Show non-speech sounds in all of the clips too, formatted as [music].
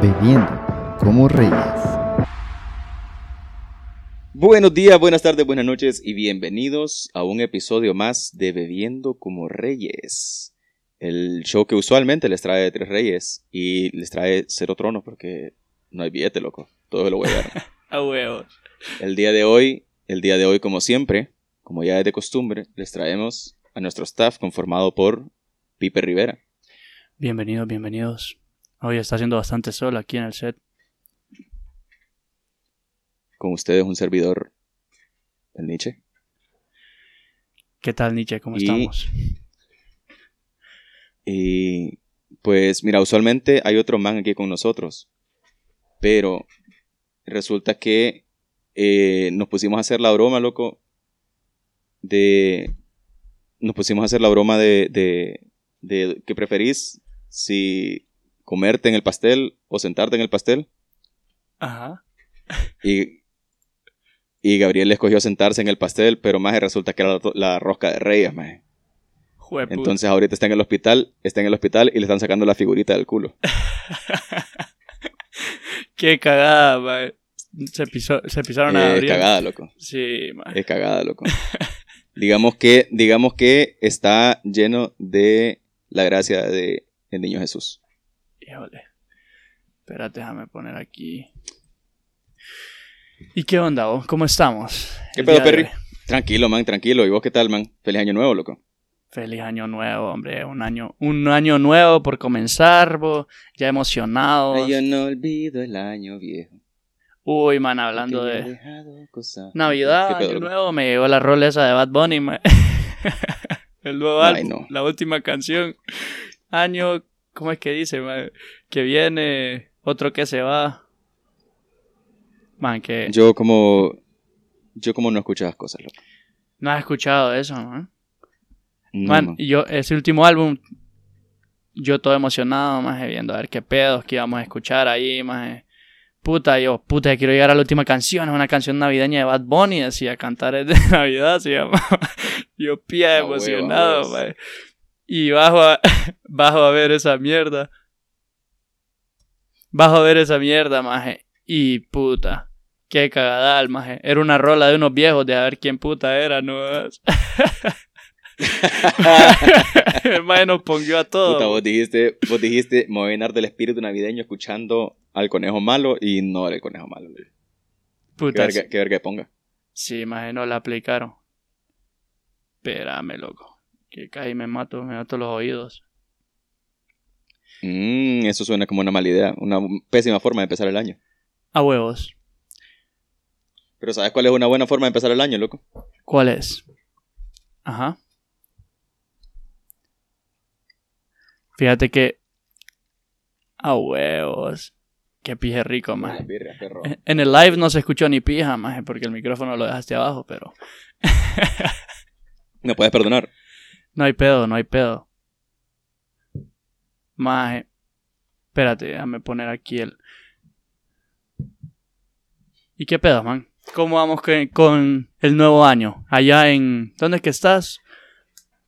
Bebiendo como reyes. Buenos días, buenas tardes, buenas noches y bienvenidos a un episodio más de Bebiendo como Reyes. El show que usualmente les trae tres reyes y les trae cero tronos porque no hay billete, loco. Todo lo voy a dar. [laughs] A huevos. El día de hoy, el día de hoy, como siempre, como ya es de costumbre, les traemos a nuestro staff conformado por Pipe Rivera. Bienvenidos, bienvenidos. Hoy está haciendo bastante sol aquí en el set. Con ustedes un servidor, el Nietzsche. ¿Qué tal, Nietzsche? ¿Cómo Y- estamos? Y pues mira, usualmente hay otro man aquí con nosotros, pero resulta que eh, nos pusimos a hacer la broma, loco, de... Nos pusimos a hacer la broma de, de, de ¿qué preferís? Si comerte en el pastel o sentarte en el pastel. Ajá. Y, y Gabriel escogió sentarse en el pastel, pero más resulta que era la, la rosca de reyes, más. Entonces ahorita está en el hospital, está en el hospital y le están sacando la figurita del culo. [laughs] Qué cagada, mae. Se, pisó, se pisaron a Eh, es Gabriel. cagada, loco. Sí, mae. Es cagada, loco. [laughs] digamos que, digamos que está lleno de la gracia de el niño Jesús. Híjole. Espérate, déjame poner aquí. ¿Y qué onda, vos? ¿Cómo estamos? ¿Qué pedo, Perry? Tranquilo, man, tranquilo. ¿Y vos qué tal, man? Feliz año nuevo, loco. Feliz año nuevo, hombre. Un año, un año nuevo por comenzar, vos. Ya emocionados. no olvido el año viejo. Uy, man, hablando de. Navidad, ¿Qué pedo, año nuevo, me llegó la rola esa de Bad Bunny, man. [laughs] El nuevo Ay, álbum, no. la última canción. Año, ¿cómo es que dice, man? Que viene, otro que se va. Man, que Yo como... Yo como no escucho esas cosas, loco. no has escuchado eso, man. No, Man, yo, ese último álbum, yo todo emocionado, más viendo a ver qué pedos que íbamos a escuchar ahí, más puta, yo, puta, quiero llegar a la última canción, es una canción navideña de Bad Bunny, decía, cantar es de [laughs] Navidad, se llama. [laughs] Yo pía A huevo, a emocionado, huevos. Y bajo a, [laughs] bajo a ver esa mierda. Bajo a ver esa mierda, maje. Y puta, qué cagadal, maje. Era una rola de unos viejos de a ver quién puta era, ¿no? El [laughs] maje nos pongió a todos. Puta, vos dijiste, vos dijiste, me voy a llenar del espíritu navideño escuchando al conejo malo y no era el conejo malo. Puta, qué verga que ponga. Sí, más no la aplicaron. Espérame, loco. Que casi me mato, me mato los oídos. Mm, eso suena como una mala idea, una pésima forma de empezar el año. A huevos. Pero ¿sabes cuál es una buena forma de empezar el año, loco? ¿Cuál es? Ajá. Fíjate que. A huevos. Qué pije rico, birrias, perro. En el live no se escuchó ni pija, más, porque el micrófono lo dejaste abajo, pero. [laughs] ¿Me puedes perdonar? No hay pedo, no hay pedo. Maje. Espérate, déjame poner aquí el. ¿Y qué pedo, man? ¿Cómo vamos que- con el nuevo año? Allá en. ¿Dónde es que estás?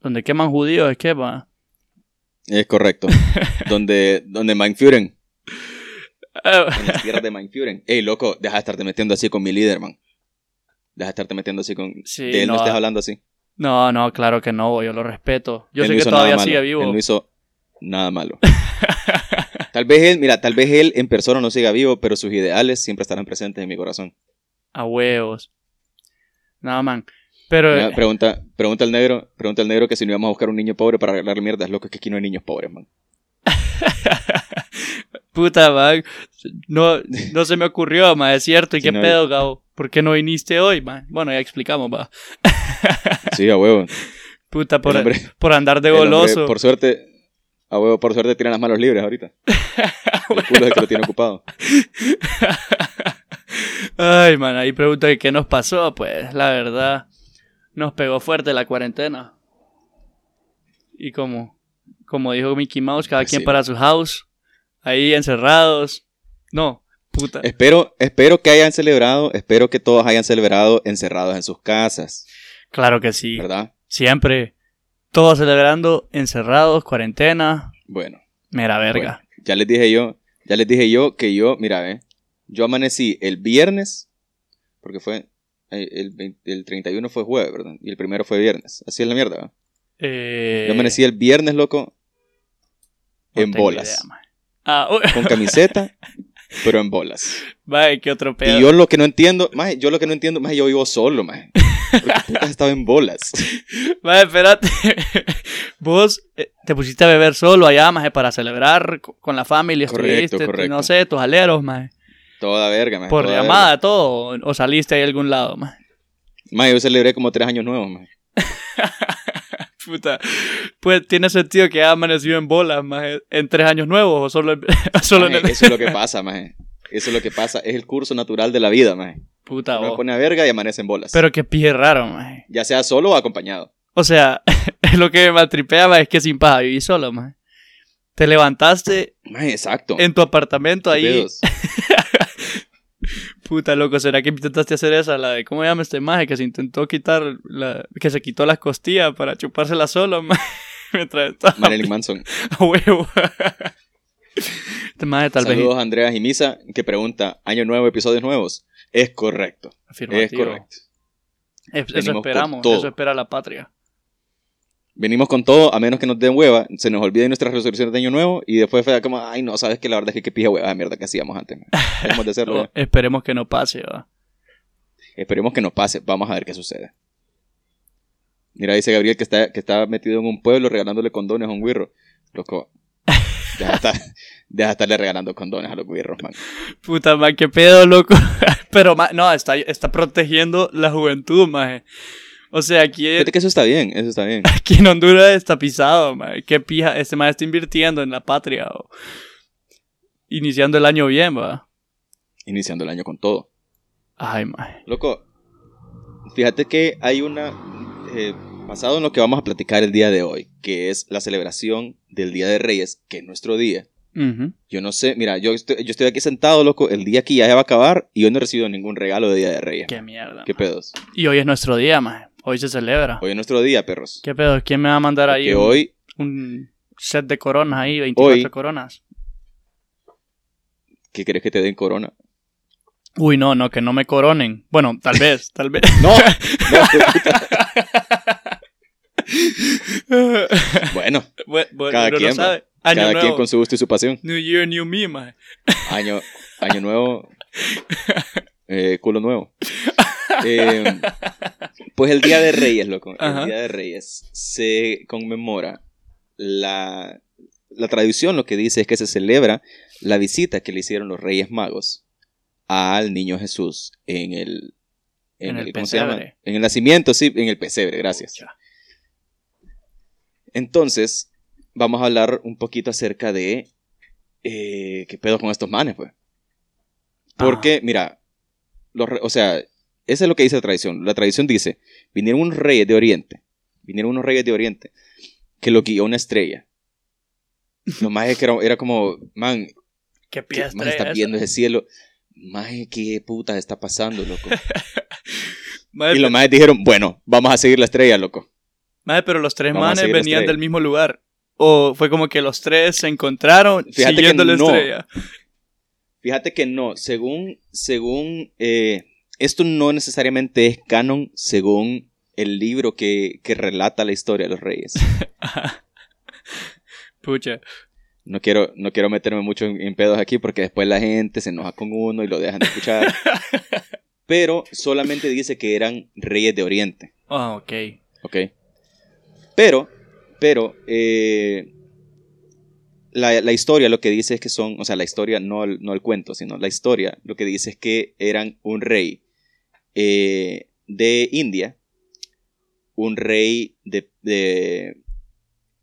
¿Donde queman judíos? ¿Es que va? Es correcto. [laughs] donde, donde Mindfuren, Eh, en las tierras de Mindfuren. Ey, loco, deja de estarte metiendo así con mi líder, man. Deja de estarte metiendo así con... Sí, de él no, no. estés hablando así. No, no, claro que no, yo lo respeto. Yo Él sé no que todavía nada sigue vivo. Él no hizo nada malo. [laughs] Tal vez él, mira, tal vez él en persona no siga vivo, pero sus ideales siempre estarán presentes en mi corazón. A huevos. No, man. Pero. Mira, pregunta, pregunta al negro, pregunta al negro que si no íbamos a buscar un niño pobre para arreglarle mierdas, loco, es que aquí no hay niños pobres, man. [laughs] Puta, man. No, no se me ocurrió, man. Es cierto. ¿Y qué no- pedo, Gabo? ¿Por qué no viniste hoy, man? Bueno, ya explicamos, va. [laughs] Sí, a huevo. Puta, por, hombre- por andar de hombre, goloso. por suerte, a huevo, por suerte tiran las manos libres ahorita. [laughs] El culo es que lo tiene ocupado. Ay, man, ahí pregunta que qué nos pasó. Pues, la verdad, nos pegó fuerte la cuarentena. Y como, como dijo Mickey Mouse, cada Pues quien para su house. Ahí encerrados. No, puta. Espero, espero que hayan celebrado, espero que todos hayan celebrado encerrados en sus casas, Claro que sí. ¿verdad? Siempre. Todos celebrando, encerrados, cuarentena. Bueno, Mera verga. bueno, ya les dije yo, Ya les dije yo que yo, mira, eh, yo amanecí el viernes, porque fue, eh, el, 20 el 31 fue jueves, ¿verdad? Y el primero fue viernes. Así es la mierda, ¿verdad? Eh, Yo amanecí el viernes, loco, no en bolas. idea. Ah, [laughs] uy, Con camiseta, pero en bolas. maje, qué otro pedo. Y yo lo que no entiendo, más yo lo que no entiendo, más yo vivo solo, más. Porque [laughs] estaba en bolas. Maje, espérate. [laughs] Vos eh, te pusiste a beber solo allá, maje, para celebrar co- con la familia. Correcto, estuviste, correcto. No sé, tus aleros, maje. Toda verga, más. Por llamada, todo. O saliste ahí a algún lado, maje. Más yo celebré como tres años nuevos, más. Puta. Pues tiene sentido que haya amanecido en bolas, maje, en tres años nuevos o solo, en- [laughs] solo en el... Eso es lo que pasa, más. Eso es lo que pasa. Es el curso natural de la vida, más. Puta, Uno vos. pone a verga y amanece en bolas. Pero qué pije raro, maje. Ya sea solo o acompañado. O sea, [laughs] lo que me maltripea, maje, es que sin paja viví solo, maje. Te levantaste Más exacto. en tu apartamento ¿Qué ahí. [laughs] Puta, loco, ¿será que intentaste hacer esa? La de, ¿cómo llama este maje? Que se intentó quitar, la, que se quitó las costillas para chupársela solo, [laughs] maje. Mientras estaba Marilyn Manson. [laughs] a huevo. Este maje tal Saludos vez... a Andrea Jimisa, que pregunta, ¿año nuevo, episodios nuevos? Es correcto. Es Afirmativo. correcto. Es- Eso Venimos con esperamos, eso espera la patria. Venimos con todo, a menos que nos den hueva, se nos olviden nuestras resoluciones de año nuevo y después fue como, ay no, sabes que la verdad es que qué pija hueva de mierda que hacíamos antes. man. Dejemos de hacerlo. [laughs] Esperemos que no pase. Esperemos que nos pase, vamos a ver qué sucede. Mira, dice Gabriel que está, que está metido en un pueblo regalándole condones a un guirro. Loco, deja de, estar, [laughs] deja de estarle regalando condones a los guirros, man. Puta, man, qué pedo, loco. [laughs] Pero, ma- no, está, está protegiendo la juventud, maje. [laughs] O sea, aquí, Fíjate que eso está bien, eso está bien. aquí en Honduras está pisado, maje. Qué pija, este maje está invirtiendo en la patria, o iniciando el año bien, va. Iniciando el año con todo. Ay, maje. Loco, fíjate que hay una... eh, basado en lo que vamos a platicar el día de hoy, que es la celebración del Día de Reyes, que es nuestro día. Yo no sé, mira, yo estoy, yo estoy aquí sentado, loco, el día aquí ya se va a acabar y yo no he recibido ningún regalo de Día de Reyes. Qué mierda. ¿Qué pedos? Y hoy es nuestro día, maje. Hoy se celebra. Hoy es nuestro día, perros. ¿Qué pedo? ¿Quién me va a mandar ahí Que un, hoy, un set de coronas ahí? 24 Hoy- coronas. ¿qué querés que te den corona? Uy, no, no, que no me coronen. Bueno, tal [laughs] vez, tal vez. No, [laughs] bueno, bueno, Cada quien, no sabe. Año cada nuevo. quien con su gusto y su pasión. New Year, New Me, maje. Año, año nuevo, [laughs] eh, culo nuevo. Eh, pues el Día de Reyes, loco. Ajá. El Día de Reyes se conmemora la, la tradición, lo que dice es que se celebra la visita que le hicieron los Reyes Magos al niño Jesús en el, En el ¿cómo se llama? En el nacimiento, sí, en el pesebre, gracias. Entonces, vamos a hablar un poquito acerca de eh, qué pedo con estos manes, pues. Porque, mira, los o sea, eso es lo que dice la tradición. La tradición dice, vinieron unos reyes de Oriente, vinieron unos reyes de Oriente, que lo guió una estrella. Lo más es que era, era como, man, ¿Qué ¿qué pieza más está viendo ese cielo? Maje, ¿qué puta está pasando, loco? [laughs] y los majes dijeron, bueno, vamos a seguir la estrella, loco. pero los tres Vamos manes venían del mismo lugar. O fue como que los tres se encontraron Fíjate siguiendo que la no. estrella. Fíjate que no, según, según, eh, esto no necesariamente es canon según el libro que, que relata la historia de los reyes. [laughs] Pucha. No quiero, no quiero meterme mucho en, en pedos aquí porque después la gente se enoja con uno y lo dejan de escuchar. [laughs] Pero solamente dice que eran reyes de Oriente, Ah, ok. ¿ok? Pero, pero, eh, la, la historia lo que dice es que son, o sea, la historia, no no el cuento, sino la historia, lo que dice es que eran un rey eh, de India, un rey de... de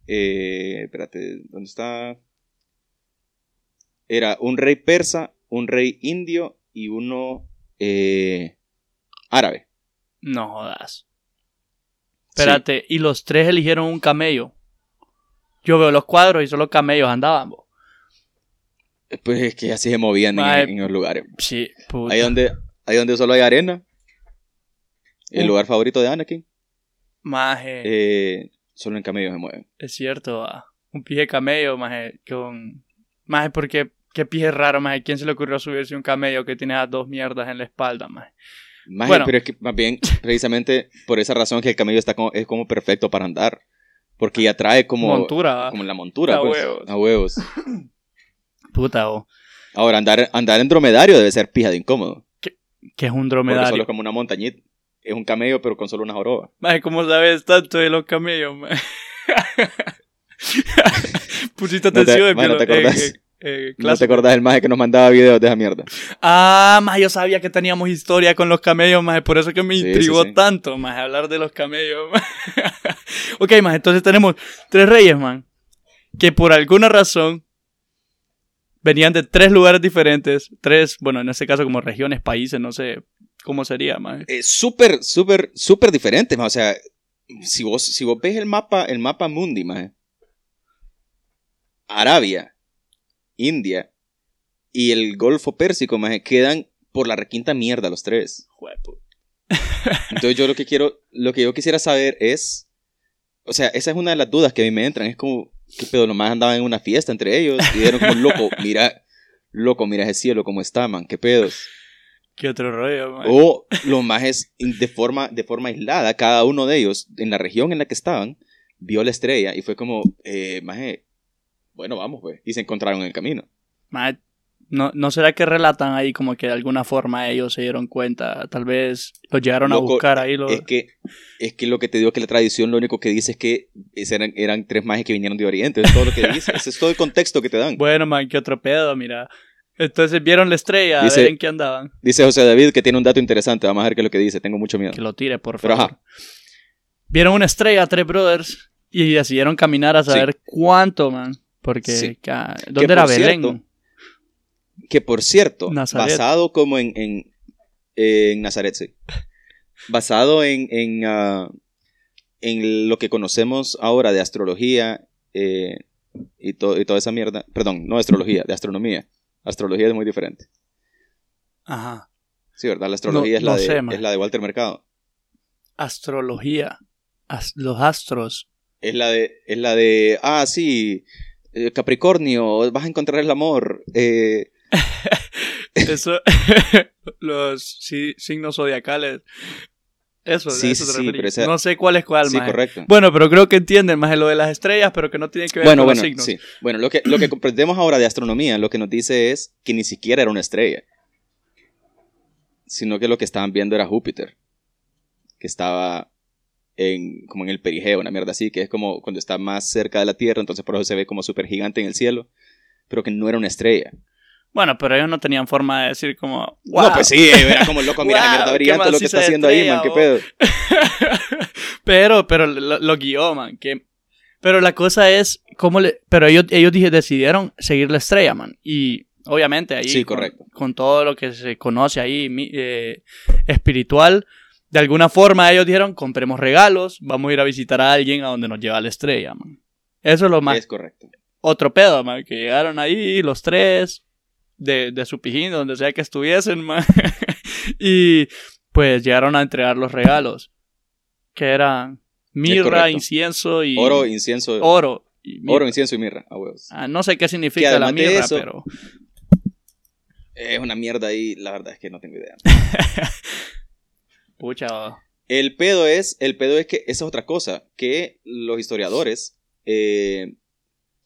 eh, espérate, ¿dónde está? Era un rey persa, un rey indio y uno eh, árabe. No jodas. Espérate, y los tres eligieron un camello. Yo veo los cuadros y solo camellos andaban. bo. Pues es que así se movían en, los lugares. Sí, puta. Ahí donde, ahí donde solo hay arena. El Un- lugar favorito de Anakin. Maje, eh, solo en camellos se mueven. es cierto, va. Un pije camello, maje, con... Maje, porque Qué pie raro, maje. ¿Quién se le ocurrió subirse un camello que tiene a dos mierdas en la espalda, maje? Maje, Bueno. pero es que más bien, [laughs] precisamente por esa razón que el camello está como, es como perfecto para andar. Porque ya trae como, Montura, como la montura, A pues, huevos. A huevos. [coughs] Puta, o. Ahora, andar, andar en dromedario debe ser pija de incómodo. Que es un Porque solo dromedario. es como una montañita. Es un camello, pero con solo una joroba. Maje, ¿cómo sabes tanto de los camellos, maje? [laughs] Pusiste No te- atención en maje, no te acordás. ¿No te acordás del maje que nos mandaba videos de esa mierda? Ah, más yo sabía que teníamos historia con los camellos, más por eso que me Sí, intrigó sí. tanto, más hablar de los camellos. [laughs] ok, más entonces tenemos tres reyes, man, que por alguna razón venían de tres lugares diferentes, tres, bueno, en este caso como regiones, países, no sé cómo sería, man. Eh, súper, súper, súper diferente, maje. O sea, si vos, si vos ves el mapa, el mapa mundi, maje. Arabia, India y el Golfo Pérsico, maje, quedan por la requinta mierda los tres. Juepu. Entonces yo lo que quiero, lo que yo quisiera saber es, o sea, esa es una de las dudas que a mí me entran, es como, ¿qué pedo? Nomás andaban en una fiesta entre ellos y dieron como, loco, mira, loco, mira ese cielo, cómo está, man, qué pedos. ¿Qué otro rollo, man? O los majes de forma, de forma aislada, cada uno de ellos, en la región en la que estaban, vio la estrella y fue como, eh, maje, bueno, vamos, pues. Y se encontraron en el camino. Maje, ¿no, ¿No será que relatan ahí como que de alguna forma ellos se dieron cuenta? Tal vez los llegaron a Loco, buscar ahí los... Es que, es que lo que te digo que la tradición lo único que dice es que eran, eran tres majes que vinieron de Oriente. Es todo lo que dice. [laughs] Ese es todo el contexto que te dan. Bueno, man, qué otro pedo, mira. Entonces vieron la estrella, Dice- a ver en qué andaban. Dice José David que tiene un dato interesante. Vamos a ver qué es lo que dice. Tengo mucho miedo. Que lo tire, por Pero favor. ajá. Vieron una estrella, tres brothers, y decidieron caminar a saber cuánto, man. Porque, Sí. ca- ¿dónde Que, era por Belén? cierto, Que por cierto, Nazaret. basado como en, en, en Nazaret, sí. Basado en, en, ah, en lo que conocemos ahora de astrología eh, y, to- y toda esa mierda. Perdón, no de astrología, de astronomía. Astrología es muy diferente. Ajá. Sí, ¿verdad? La astrología No- es, la no de, sé, man. es la de Walter Mercado. Astrología. As- los astros. Es la de, es la de, ah, sí, eh, Capricornio, vas a encontrar el amor. eh, [laughs] Eso, [laughs] los si- signos zodiacales. Eso, Sí, eso sí, pero esa- No sé cuál es cuál, sí, maje. correcto. Bueno, pero creo que entienden más lo de las estrellas, pero que no tiene que ver Bueno, con bueno, los signos. sí. Bueno, lo que, lo que comprendemos ahora de astronomía, lo que nos dice es que ni siquiera era una estrella. Sino que lo que estaban viendo era Júpiter. Que estaba en, como en el perigeo, una mierda así, que es como cuando está más cerca de la Tierra, entonces por eso se ve como súper gigante en el cielo. Pero que no era una estrella. Bueno, pero ellos no tenían forma de decir como, wow. No, pues sí, era como loco, mira [laughs] Wow, mierda brillante lo que está haciendo ahí, man, qué pedo. [laughs] pero, pero lo, lo guió, man. Que... Pero la cosa es, ¿cómo le... Pero ellos, ellos decidieron seguir la estrella, man. Y obviamente ahí, Sí, correcto. con todo lo que se conoce ahí eh, espiritual, de alguna forma ellos dijeron, compremos regalos, vamos a ir a visitar a alguien a donde nos lleva la estrella, man. Eso es lo más... Es correcto. Otro pedo, man, que llegaron ahí los tres de, de su pijín, donde sea que estuviesen, [laughs] man. y pues llegaron a entregar los regalos, que eran mirra, incienso y Oro, incienso, oro. y mirra. oro, incienso y mirra, huevos. Ah, no sé qué significa la mirra, eso- pero Es una mierda ahí, la verdad es que no tengo idea. [laughs] pucha, El pedo es, el pedo es que esa es otra cosa, que los historiadores eh,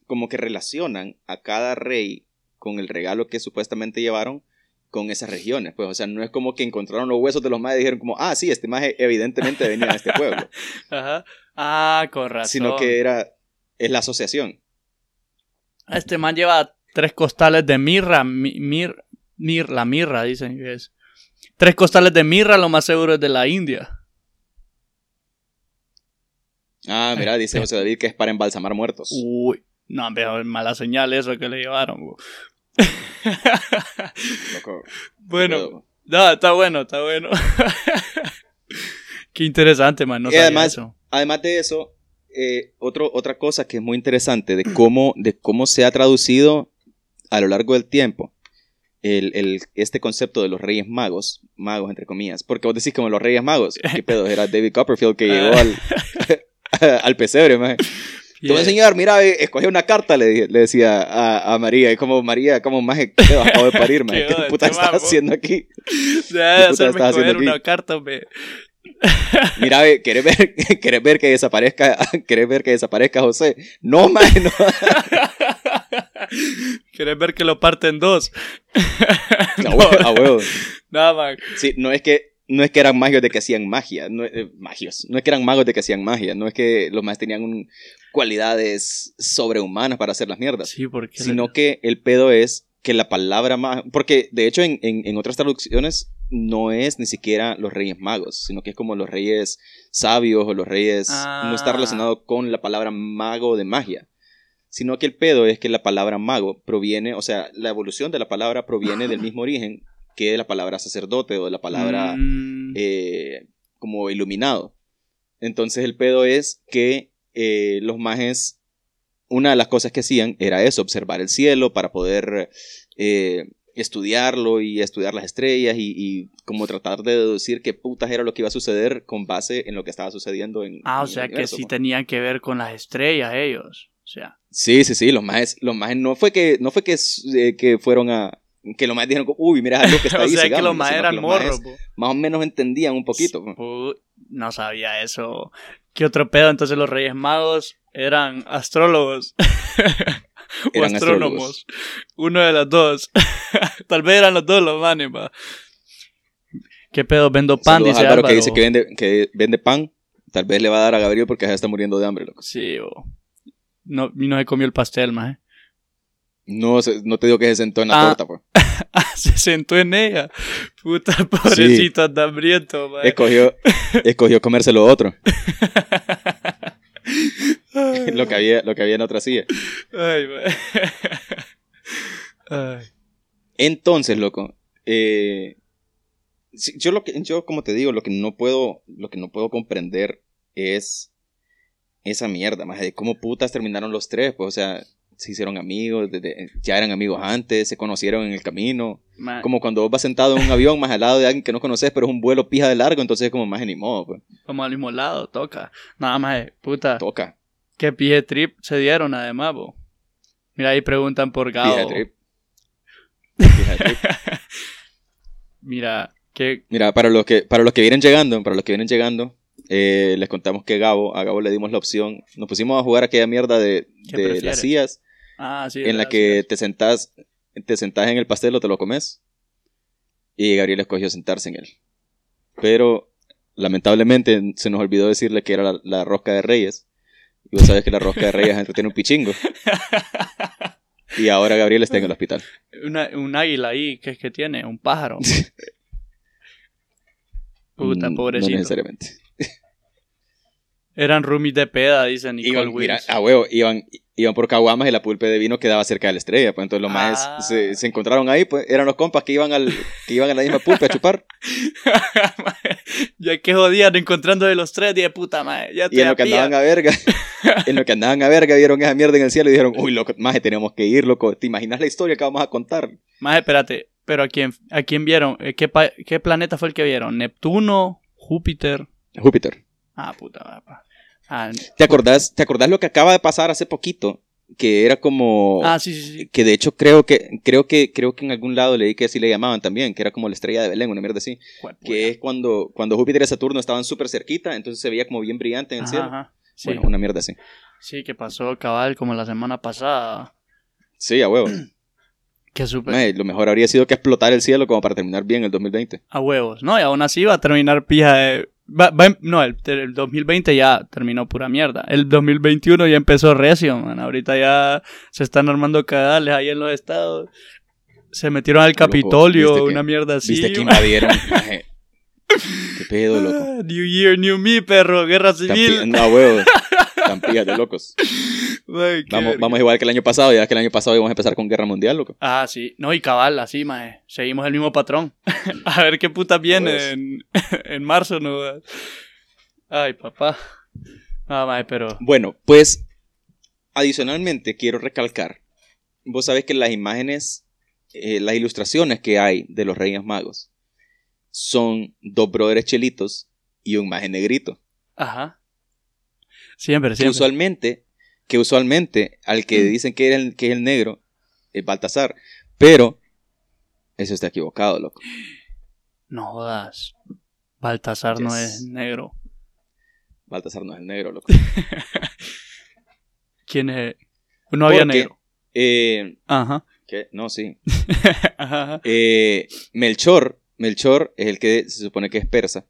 como que relacionan a cada rey con el regalo que supuestamente llevaron con esas regiones. Pues, o sea, no es como que encontraron los huesos de los majes y dijeron como, ah, sí, este maje evidentemente venía de este pueblo. [laughs] Ajá. Ah, con razón. sino que era, es la asociación. Este man lleva tres costales de mirra, mi- mir, mir, la mirra, dicen que es. Tres costales de mirra, lo más seguro es de la India. Ah, mira, dice José David que es para embalsamar muertos. Uy, no, pero mala señal eso que le llevaron. bo. Loco, bueno, no, está bueno, está bueno. [laughs] Qué interesante, man. No Y además- eso. Además de eso, eh, otro, otra cosa que es muy interesante de cómo, de cómo se ha traducido a lo largo del tiempo el, el- este concepto de los reyes magos, magos entre comillas, porque vos decís como los reyes magos, ¿qué pedo? Era David Copperfield que llegó [laughs] al, [laughs] al pesebre, maje. Te voy a enseñar, mira, escoge una carta, le, dije- le decía a, a María. Y como, María, como más que pedo, acabo de parir, [laughs] maje. Qué ¿Qué puta estás mambo. haciendo aquí? [laughs] Deja de hacerme estás haciendo escoger aquí? una carta, hombre. [laughs] Mira, ¿querés ver, ¿querés ver que desaparezca, ¿querés ver que desaparezca José? No, maje, no. ¿Querés ver que lo parte en dos? A huevo, a huevo. Nada, man. Sí, no es que no es que eran magios de que hacían magia, no, eh, magios, no es que eran magos de que hacían magia, no es que los magos tenían un- cualidades sobrehumanas para hacer las mierdas, Sí, porque... sino que el pedo es que la palabra magia, porque de hecho en, en- en otras traducciones no es ni siquiera los reyes magos, sino que es como los reyes sabios o los reyes, no está Ah. relacionado con la palabra mago de magia. Sino que el pedo es que la palabra mago proviene, o sea, la evolución de la palabra proviene del mismo origen de la palabra sacerdote o de la palabra Mm, eh, como iluminado. Entonces el pedo es que eh, los mages, una de las cosas que hacían era eso, observar el cielo para poder eh, estudiarlo y estudiar las estrellas y, y como tratar de deducir qué putas era lo que iba a suceder con base en lo que estaba sucediendo en Ah, o el sea que sí pues. tenían que ver con las estrellas ellos. O sea, Sí, sí, sí, los mages, los mages no fue que, no fue que, eh, que fueron a, que los mages dijeron, uy, mira algo que [laughs] está o ahí, sea que sigámoslo", los más eran morros. Más o menos entendían un poquito. pues. Pu- No sabía eso. ¿Qué otro pedo? Entonces los Reyes Magos eran astrólogos. [laughs] o Eran astrónomos. Uno de los dos. [laughs] Tal vez eran los dos los manes, pa. ¿Qué pedo? Vendo pan, Saludos dice Álvaro, Álvaro. que dice que vende, que vende pan. Tal vez le va a dar a Gabriel porque ya está muriendo de hambre, loco. Sí, o... No, no se comió el pastel, más. No, no te digo que se sentó en la Ah. torta, pues. [laughs] Ah, se sentó en ella. Puta, pobrecito, anda hambriento, man. Escogió, escogió comerse lo otro. [laughs] lo, que había, lo que había en otra silla. Ay. [laughs] Ay. Entonces, loco, eh, sí, yo lo que, yo como te digo, lo que no puedo, lo que no puedo comprender es esa mierda, más de cómo putas terminaron los tres, pues, o sea, se hicieron amigos, desde- ya eran amigos antes, se conocieron en el camino, Man, como cuando vos vas sentado en un avión más al lado de alguien que no conoces, pero es un vuelo pija de largo, entonces es como más ni modo, pues, Vamos al mismo lado, toca. Nada más, eh, puta. toca, ¿Qué pije trip se dieron además, bo? Mira, ahí preguntan por Gabo. pija trip. Pija trip. [laughs] Mira, ¿qué, Mira, para los que, para los que vienen llegando, para los que vienen llegando, eh, les contamos que Gabo, a Gabo le dimos la opción, nos pusimos a jugar aquella mierda de, ¿Qué de las sillas, Ah, sí. en la que te sentás, te sentás en el pastel o te lo comes, y Gabriel escogió sentarse en él. Pero, lamentablemente, se nos olvidó decirle que era la, la rosca de reyes, y vos sabes que la rosca de reyes tiene un pichingo, [laughs] y ahora Gabriel está en el hospital. Una- un águila ahí, ¿qué es que tiene? Un pájaro. [laughs] Puta, Mm, pobrecito. No necesariamente. Eran roomies de peda, dice Nicole Iban, mira, a huevo, iban, iban por caguamas y la pulpe de vino quedaba cerca de la estrella. Pues entonces los Ah. maes se, se encontraron ahí, pues eran los compas que iban, al, que iban a la misma pulpe a chupar. [laughs] ya que jodían encontrando de los tres, dije, puta madre, ya te Y en lo que andaban a verga, [laughs] en lo que andaban a verga, vieron esa mierda en el cielo y dijeron, uy, loco, maje, tenemos que ir, loco. ¿Te imaginas la historia que vamos a contar? Más, espérate, pero ¿a quién, a quién vieron? Eh, ¿Qué, ¿Qué planeta fue el que vieron? ¿Neptuno? ¿Júpiter? Júpiter. Ah, puta, papá. Ah, ¿Te acordás, ¿Te acordás lo que acaba de pasar hace poquito? Que era como... ah, sí, sí, sí. Que de hecho creo que, creo que, creo que en algún lado leí que así le llamaban también, que era como la estrella de Belén, una mierda así. Que es cuando, cuando Júpiter y Saturno estaban súper cerquita, entonces se veía como bien brillante en el Ajá, cielo. ajá. Sí, Bueno, una mierda así. sí, que pasó cabal como la semana pasada. Sí, a huevo. [clears throat] Que súper. Mae, lo mejor habría sido que explotar el cielo como para terminar bien el 2020. A huevos. No, y aún así va a terminar pija de... va- va no, el, el 2020 ya terminó pura mierda. El 2021 ya empezó recio, man. Ahorita ya se están armando cadales ahí en los estados. Se metieron al Loco, Capitolio, ¿viste que- una mierda así. ¿Viste que invadieron? [laughs] ¿Qué pedo, loco? New Year, New Me, perro. Guerra civil. No, huevo. [laughs] Tan pijas de locos. Ay, Vamos, vamos igual que el año pasado. Ya que el año pasado íbamos a empezar con guerra mundial, loco. Ah, sí. No, y cabal, así, mae. Seguimos el mismo patrón. [laughs] a ver qué puta viene Pues. en, [laughs] en marzo, ¿no? Ay, papá. Ah, mae, pero... Bueno, pues adicionalmente quiero recalcar. Vos sabés que las imágenes, eh, las ilustraciones que hay de los Reyes Magos son dos brothers chelitos y un maje negrito. Ajá. Siempre, que siempre. usualmente que usualmente al que Mm. dicen que, era el, que es el negro es Baltasar. Pero eso está equivocado, loco. No jodas. Baltasar no es negro. Baltasar no es el negro, loco. [laughs] ¿Quién es? No había Porque, negro. eh, Ajá. ¿qué? No, sí. [laughs] Ajá. Eh, Melchor, Melchor es el que se supone que es persa.